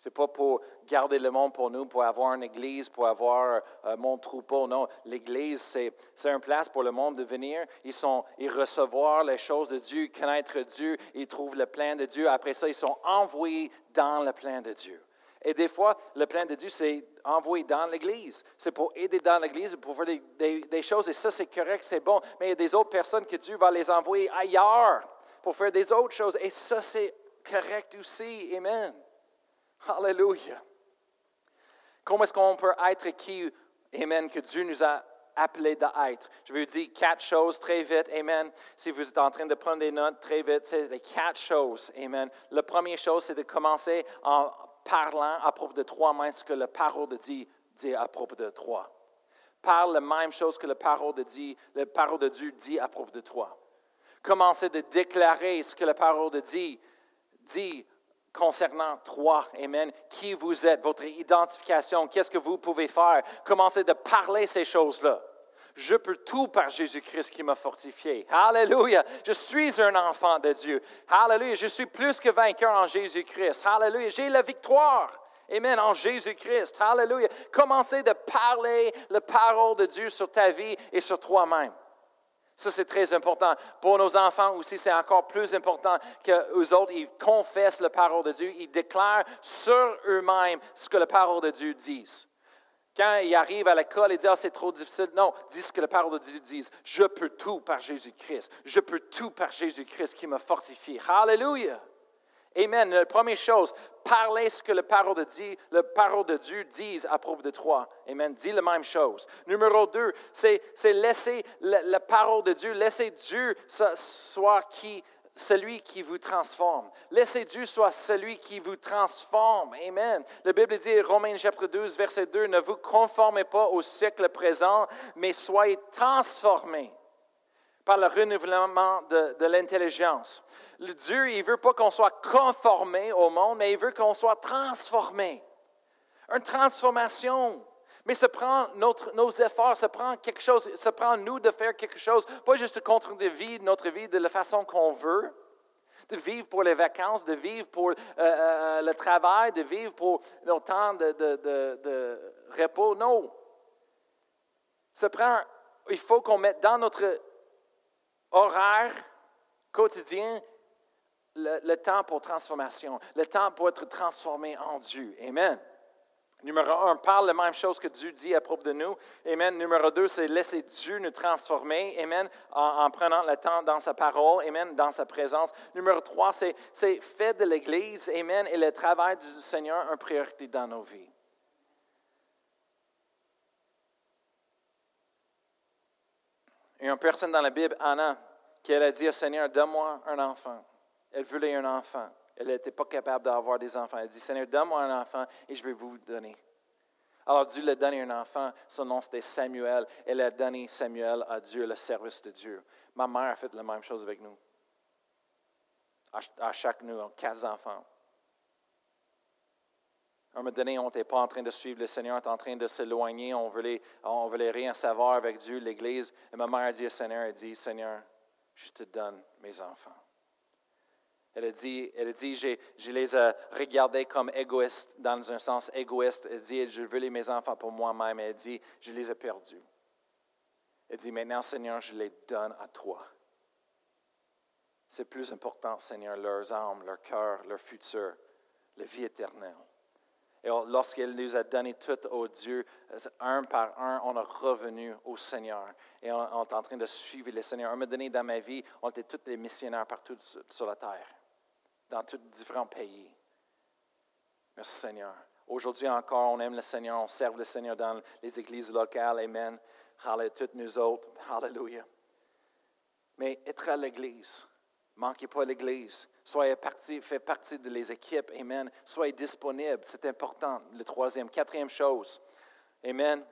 N'est pas pour garder le monde pour nous, pour avoir une Église, pour avoir euh, mon troupeau. Non, l'Église, c'est, c'est une place pour le monde de venir. Ils, sont, ils recevoir les choses de Dieu, connaître Dieu, ils trouvent le plan de Dieu. Après ça, ils sont envoyés dans le plan de Dieu. Et des fois, le plan de Dieu, c'est envoyé dans l'Église. C'est pour aider dans l'Église, pour faire des, choses. Et ça, c'est correct, c'est bon. Mais il y a des autres personnes que Dieu va les envoyer ailleurs pour faire des autres choses. Et ça, c'est correct aussi. Amen. Hallelujah. Comment est-ce qu'on peut être qui, Amen, que Dieu nous a appelé d'être? Je vais vous dire quatre choses très vite. Amen. Si vous êtes en train de prendre des notes très vite, c'est les quatre choses. Amen. La première chose, c'est de commencer en parlant à propos de trois mains ce que la parole de Dieu dit à propos de trois. parle la même chose que la parole de, Dieu, la parole de Dieu dit à propos de toi. Commencez de déclarer ce que la parole de Dieu dit concernant toi, Amen, qui vous êtes, votre identification, qu'est-ce que vous pouvez faire. Commencez de parler ces choses-là. Je peux tout par Jésus-Christ qui m'a fortifié. Alléluia. Je suis un enfant de Dieu. Alléluia. Je suis plus que vainqueur en Jésus-Christ. Alléluia. J'ai la victoire. Amen. En Jésus-Christ. Alléluia. Commencez de parler la parole de Dieu sur ta vie et sur toi-même. Ça, c'est très important. Pour nos enfants aussi, c'est encore plus important qu'eux autres, ils confessent la parole de Dieu, ils déclarent sur eux-mêmes ce que la parole de Dieu dit. Quand ils arrivent à l'école et disent ah, c'est trop difficile, non, dis ce que la parole de Dieu dit. Je peux tout par Jésus-Christ. Je peux tout par Jésus-Christ qui m'a fortifié. Hallelujah. Amen. La première chose, parlez ce que la parole de Dieu, dit à propos de toi. Amen. Dis la même chose. Numéro deux, c'est, laisser la, parole de Dieu, laisser Dieu soit qui, celui qui vous transforme. Laissez Dieu soit celui qui vous transforme. Amen. La Bible dit, Romains chapitre 12, verset 2, ne vous conformez pas au siècle présent, mais soyez transformés par le renouvellement de, de l'intelligence. Dieu, il ne veut pas qu'on soit conformé au monde, mais il veut qu'on soit transformé. Une transformation. Mais ça prend notre, nos efforts, ça prend quelque chose, ça prend nous de faire quelque chose, pas juste de contrôler vie, notre vie de la façon qu'on veut, de vivre pour les vacances, de vivre pour euh, euh, le travail, de vivre pour nos temps de, de, de, de repos. Non. Ça prend, il faut qu'on mette dans notre horaire quotidien le, temps pour transformation, le temps pour être transformé en Dieu. Amen. Numéro un, parle la même chose que Dieu dit à propos de nous. Amen. Numéro deux, c'est laisser Dieu nous transformer. Amen. En, prenant le temps dans sa parole. Amen. Dans sa présence. Numéro trois, c'est, c'est fait de l'Église. Amen. Et le travail du Seigneur une priorité dans nos vies. Y a une personne dans la Bible, Anna, qui a dit au Seigneur, donne-moi un enfant. Elle voulait un enfant. Elle n'était pas capable d'avoir des enfants. Elle dit, Seigneur, donne-moi un enfant et je vais vous donner. Alors Dieu lui a donné un enfant, son nom c'était Samuel. Elle a donné Samuel à Dieu, le service de Dieu. Ma mère a fait la même chose avec nous. À, chaque nous, quatre enfants. À un moment donné, on n'était pas en train de suivre le Seigneur, on était en train de s'éloigner, on voulait, on voulait rien savoir avec Dieu, l'Église. Et ma mère a dit au Seigneur, elle dit, Seigneur, je te donne mes enfants. Elle a dit, elle dit je, les ai regardés comme égoïstes, dans un sens égoïste. Elle dit, je veux les mes enfants pour moi-même. Elle dit, je les ai perdus. Elle dit, maintenant, Seigneur, je les donne à toi. C'est plus important, Seigneur, leurs âmes, leur cœur, leur futur, la vie éternelle. Et lorsqu'elle nous a donné tout au Dieu, un par un, on est revenu au Seigneur. Et on, est en train de suivre le Seigneur. On m'a donné dans ma vie, on était tous des missionnaires partout sur la terre dans tous différents pays. Merci Seigneur. Aujourd'hui encore, on aime le Seigneur, on sert le Seigneur dans les églises locales. Amen. Hallelujah, toutes nous autres. Hallelujah. Mais être à l'église, manquez pas l'église. Soyez parti, faites partie de les équipes. Amen. Soyez disponible, c'est important. Le troisième, quatrième chose. Amen.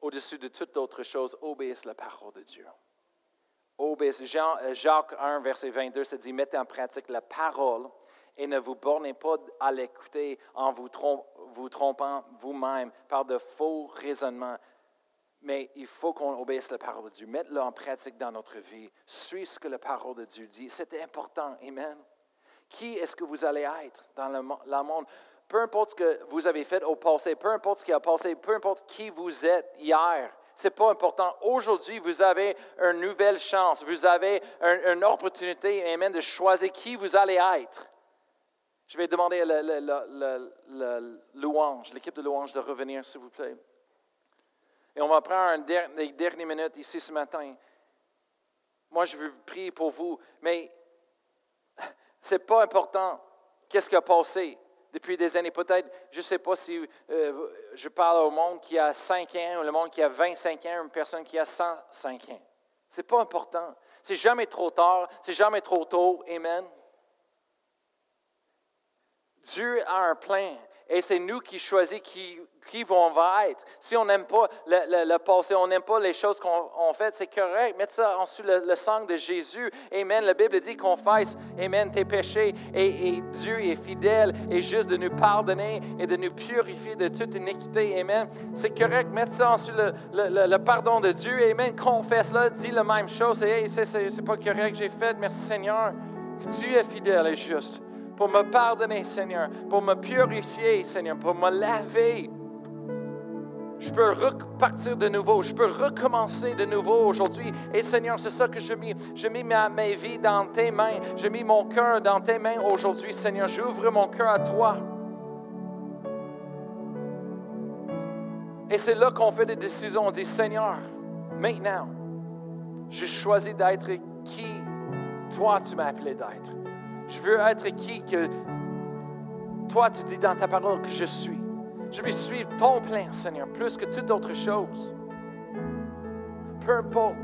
Au-dessus de toute autre chose, obéissez la parole de Dieu. Jean, euh, Jacques 1, verset 22, ça dit, mettez en pratique la parole et ne vous bornez pas à l'écouter en vous trompant vous-même par de faux raisonnements. Mais il faut qu'on obéisse la parole de Dieu. Mettez-le en pratique dans notre vie. Suis ce que la parole de Dieu dit. C'est important. Amen. Qui est-ce que vous allez être dans le, monde? Peu importe ce que vous avez fait au passé, peu importe ce qui a passé, peu importe qui vous êtes hier, ce n'est pas important. Aujourd'hui, vous avez une nouvelle chance. Vous avez une, opportunité, amen, de choisir qui vous allez être. Je vais demander la louange, l'équipe de louange de revenir, s'il vous plaît. Et on va prendre les dernières minutes ici ce matin. Moi, je veux prier pour vous, mais ce n'est pas important qu'est-ce qui a passé depuis des années. Peut-être, je ne sais pas si euh, je parle au monde qui a 5 ans ou le monde qui a 25 ans, une personne qui a 105 ans. Ce n'est pas important. C'est jamais trop tard, c'est jamais trop tôt. Amen. Dieu a un plan. Et c'est nous qui choisissons qui, qui vont va être. Si on n'aime pas le, le, passé, on n'aime pas les choses qu'on fait, c'est correct. Mettez ça en le, le, sang de Jésus. Amen. La Bible dit qu'on fasse, Amen, tes péchés. Et, Dieu est fidèle et juste de nous pardonner et de nous purifier de toute iniquité. Amen. C'est correct. Mettez ça en le, le, pardon de Dieu. Amen. Confesse-le. Dis la même chose. Et hey, c'est pas correct, j'ai fait. Merci Seigneur. Que Dieu est fidèle et juste pour me pardonner, Seigneur, pour me purifier, Seigneur, pour me laver. Je peux repartir de nouveau, je peux recommencer de nouveau aujourd'hui. Et Seigneur, c'est ça que je mets. Je mets ma, vie dans tes mains. Je mets mon cœur dans tes mains aujourd'hui, Seigneur. J'ouvre mon cœur à toi. Et c'est là qu'on fait des décisions. On dit, Seigneur, maintenant, je choisis d'être qui toi tu m'as appelé d'être. Je veux être qui que toi tu dis dans ta parole que je suis. Je vais suivre ton plan, Seigneur, plus que toute autre chose. Peu importe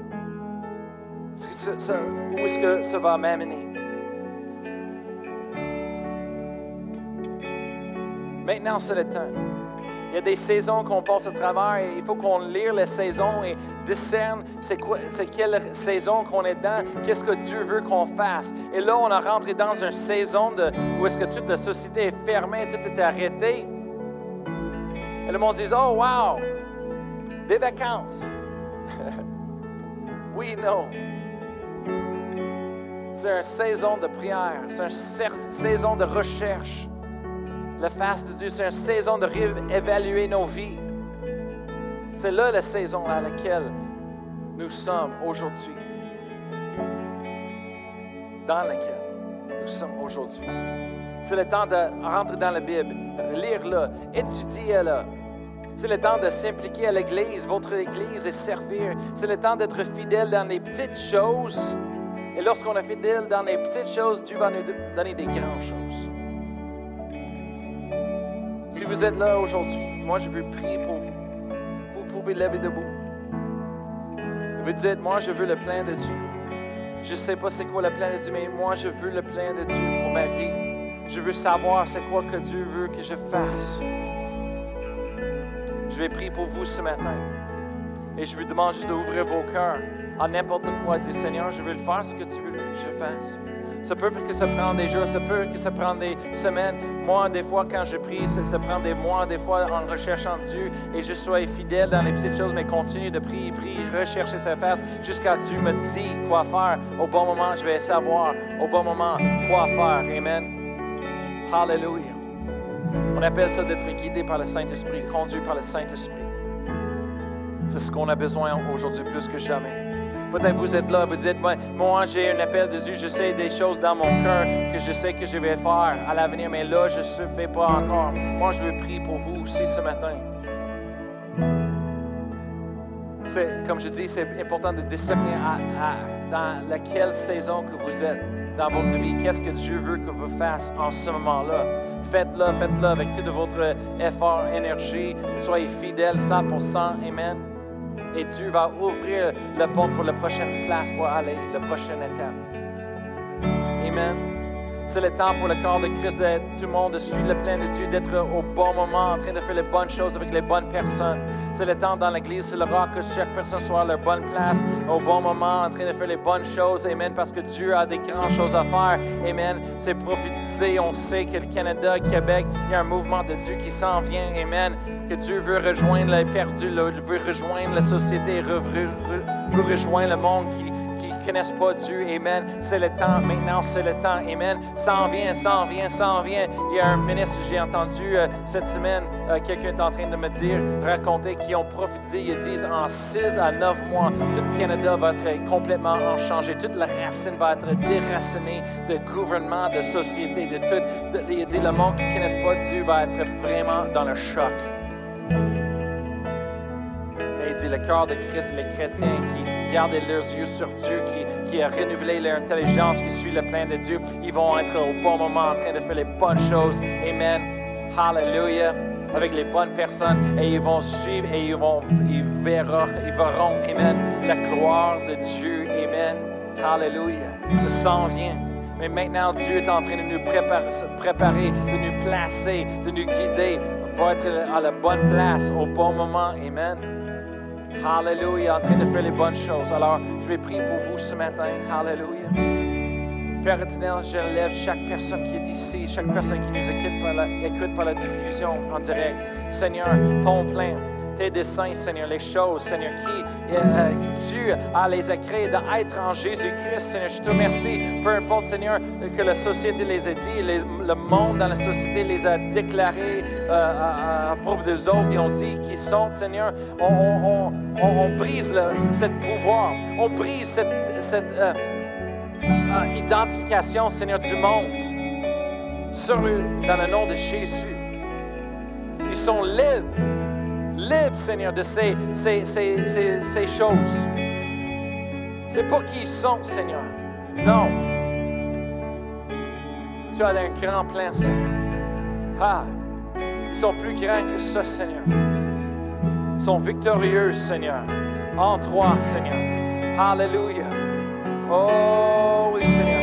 où est-ce que ça va m'amener. Maintenant, c'est le temps. Il y a des saisons qu'on passe à travers et il faut qu'on lire les saisons et discerne c'est, quoi, c'est quelle saison qu'on est dedans, qu'est-ce que Dieu veut qu'on fasse. Et là, on a rentré dans une saison où est-ce que toute la société est fermée, tout est arrêté. Et le monde dit, oh wow, des vacances. oui, non. C'est une saison de prière, c'est une saison de recherche. Le face de Dieu, c'est une saison de réévaluer nos vies. C'est là la saison à laquelle nous sommes aujourd'hui. Dans laquelle nous sommes aujourd'hui. C'est le temps de rentrer dans la Bible, lire-la, étudier-la. C'est le temps de s'impliquer à l'Église, votre Église, et servir. C'est le temps d'être fidèle dans les petites choses. Et lorsqu'on est fidèle dans les petites choses, Dieu va nous donner des grandes choses. Si vous êtes là aujourd'hui, moi je veux prier pour vous. Vous pouvez lever debout. Vous dites, moi je veux le plein de Dieu. Je ne sais pas c'est quoi le plein de Dieu, mais moi je veux le plein de Dieu pour ma vie. Je veux savoir c'est quoi que Dieu veut que je fasse. Je vais prier pour vous ce matin. Et je vous demande juste d'ouvrir vos cœurs à n'importe quoi. Dis Seigneur, je veux le faire ce que tu veux que je fasse. Ça peut que ça prend des jours, ça peut que ça prend des semaines. Moi, des fois, quand je prie, ça, prend des mois, des fois, en recherchant Dieu. Et je sois fidèle dans les petites choses, mais continue de prier, prier, rechercher sa face jusqu'à Dieu me dit quoi faire. Au bon moment, je vais savoir au bon moment quoi faire. Amen. Hallelujah. On appelle ça d'être guidé par le Saint-Esprit, conduit par le Saint-Esprit. C'est ce qu'on a besoin aujourd'hui plus que jamais. Peut-être vous êtes là, vous dites, moi j'ai un appel de Dieu, je sais des choses dans mon cœur que je sais que je vais faire à l'avenir, mais là je ne fais pas encore. Moi je veux prier pour vous aussi ce matin. Comme je dis, c'est important de discerner dans laquelle saison que vous êtes dans votre vie. Qu'est-ce que Dieu veut que vous fassiez en ce moment-là? Faites-le, faites-le avec tout votre effort, énergie. Soyez fidèles 100%. Amen. Et Dieu va ouvrir le pont pour la prochaine place pour aller, la prochaine étape. Amen. C'est le temps pour le corps de Christ de tout le monde de suivre le plein de Dieu, d'être au bon moment, en train de faire les bonnes choses avec les bonnes personnes. C'est le temps dans l'Église, c'est le roi que chaque personne soit à leur bonne place, au bon moment, en train de faire les bonnes choses. Amen. Parce que Dieu a des grandes choses à faire. Amen. C'est prophétiser. On sait que le Canada, Québec, il y a un mouvement de Dieu qui s'en vient. Amen. Que Dieu veut rejoindre les perdus, veut rejoindre la société, veut rejoindre le monde qui connaissent pas Dieu. Amen. C'est le temps. Maintenant, c'est le temps. Amen. Ça en vient, ça en vient, ça en vient. Il y a un ministre, j'ai entendu euh, cette semaine, euh, quelqu'un est en train de me dire, raconter, qui ont prophétisé. Ils disent en 6 à 9 mois, tout le Canada va être complètement changé. Toute la racine va être déracinée de gouvernement, de société, de tout. il dit, le monde qui ne connaisse pas Dieu va être vraiment dans le choc dit le cœur de Christ, les chrétiens qui gardent leurs yeux sur Dieu, qui, qui a renouvelé leur intelligence, qui suit le plein de Dieu, ils vont être au bon moment en train de faire les bonnes choses. Amen. Hallelujah. Avec les bonnes personnes et ils vont suivre et ils vont, ils verront, ils verront, Amen, la gloire de Dieu. Amen. Hallelujah. Ça s'en vient. Mais maintenant, Dieu est en train de nous préparer, de nous placer, de nous guider pour être à la bonne place au bon moment. Amen. Hallelujah, en train de faire les bonnes choses. Alors, je vais prier pour vous ce matin. Hallelujah. Père éternel, je relève chaque personne qui est ici, chaque personne qui nous écoute par la, écoute par la diffusion en direct. Seigneur, ton plein tes desseins, Seigneur, les choses, Seigneur, qui euh, Dieu a les a créées d'être en Jésus-Christ, Seigneur. Je te remercie, peu importe, Seigneur, que la société les a dit, le monde dans la société les a déclarés euh, à, propos des autres, ils ont dit qu'ils sont, Seigneur. On, brise le, cette pouvoir, on brise cette, cette euh, identification, Seigneur, du monde sur eux, dans le nom de Jésus. Ils sont libres libre, Seigneur, de ces, ces, ces, ces choses. C'est pas qui ils sont, Seigneur. Non. Tu as un grand plan, Seigneur. Ah, ils sont plus grands que ça, Seigneur. Ils sont victorieux, Seigneur. En toi, Seigneur. Alléluia. Oh oui, Seigneur.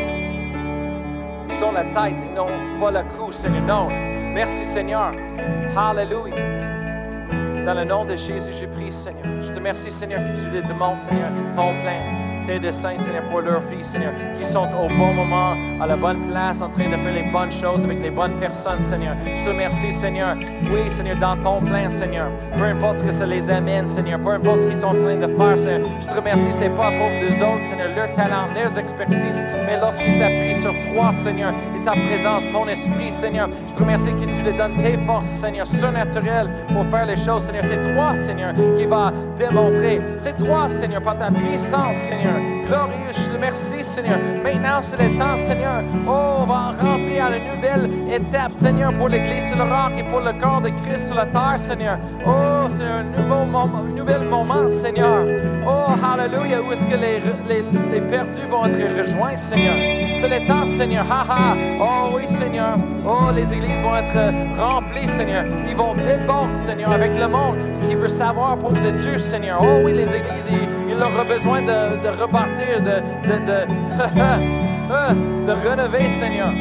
Ils sont la tête et non pas le cou, Seigneur. Non. Merci, Seigneur. Alléluia. Dans le nom de Jésus, je prie, Seigneur. Je te remercie, Seigneur, que tu les demandes, Seigneur, ton plein tes desseins, Seigneur, pour leurs filles, Seigneur, qui sont au bon moment, à la bonne place, en train de faire les bonnes choses avec les bonnes personnes, Seigneur. Je te remercie, Seigneur. Oui, Seigneur, dans ton plan, Seigneur. Peu importe ce que ça les amène, Seigneur. Peu importe ce qu'ils sont en train de faire, Seigneur. Je te remercie, c'est pas pour des autres, Seigneur, leur talent, leurs expertises, mais lorsqu'ils s'appuient sur toi, Seigneur, et ta présence, ton esprit, Seigneur. Je te remercie que tu les donnes tes forces, Seigneur, surnaturelles pour faire les choses, Seigneur. C'est toi, Seigneur, qui va démontrer. C'est toi, Seigneur, par ta puissance, Seigneur. Glorieux, je te remercie, Seigneur. Maintenant, c'est le temps, Seigneur. Oh, on va rentrer à une nouvelle étape, Seigneur, pour l'Église sur le roc et pour le corps de Christ sur la terre, Seigneur. Oh, c'est un nouveau moment, un nouvel moment, Seigneur. Oh, hallelujah, où est-ce que les, les, perdus vont être rejoints, Seigneur? C'est le temps, Seigneur. Ha. Oh, oui, Seigneur. Oh, les églises vont être remplies, Seigneur. Ils vont déborder, Seigneur, avec le monde qui veut savoir pour de Dieu, Seigneur. Oh, oui, les églises, ils, ils auront besoin de, de repartir de, de, de, de Seigneur.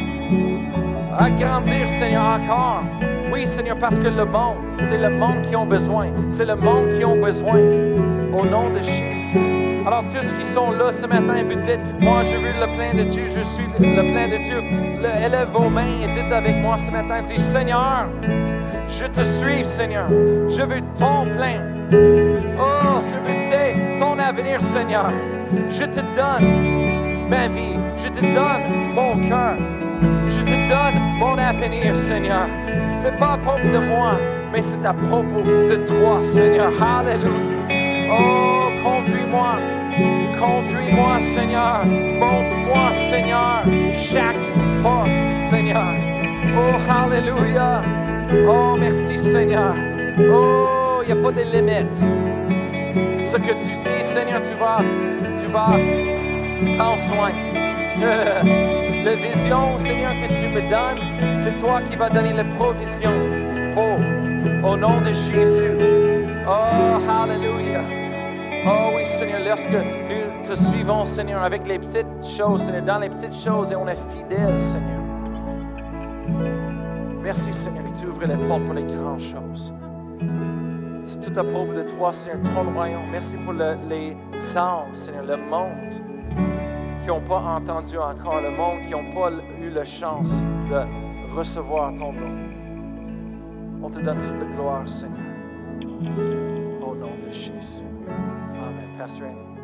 Agrandir, Seigneur, encore. Oui, Seigneur, parce que le monde, c'est le monde qui ont besoin. C'est le monde qui ont besoin. Au nom de Jésus. Alors, tous qui sont là ce matin, vous dites, moi, je veux le plein de Dieu, je suis le plein de Dieu. élève vos mains et dites avec moi ce matin, dis, Seigneur, je te suis, Seigneur. Je veux ton plein. Oh, je veux ton avenir, Seigneur. Je te donne ma vie. Je te donne mon cœur. Je te donne mon avenir, Seigneur. C'est pas à propos de moi, mais c'est à propos de toi, Seigneur. Alléluia. Oh, conduis-moi. Conduis-moi, Seigneur. Montre-moi, Seigneur, chaque pas, Seigneur. Oh, Alléluia. Oh, merci, Seigneur. Oh, il n'y a pas de limites. Ce que tu dis, Seigneur, tu vas tu vas prendre soin. La vision, Seigneur, que tu me donnes, c'est toi qui vas donner la provision pour, au nom de Jésus. Oh, hallelujah. Oh oui, Seigneur, lorsque nous te suivons, Seigneur, avec les petites choses, Seigneur, dans les petites choses, et on est fidèle, Seigneur. Merci, Seigneur, que tu ouvres les portes pour les grandes choses. C'est tout à propos de toi, Seigneur, ton royaume. Merci pour les âmes, Seigneur, le monde qui n'ont pas entendu encore, le monde qui n'ont pas eu la chance de recevoir ton nom. On te donne toute la gloire, Seigneur. Au nom de Jésus. Amen. Pastor Annie.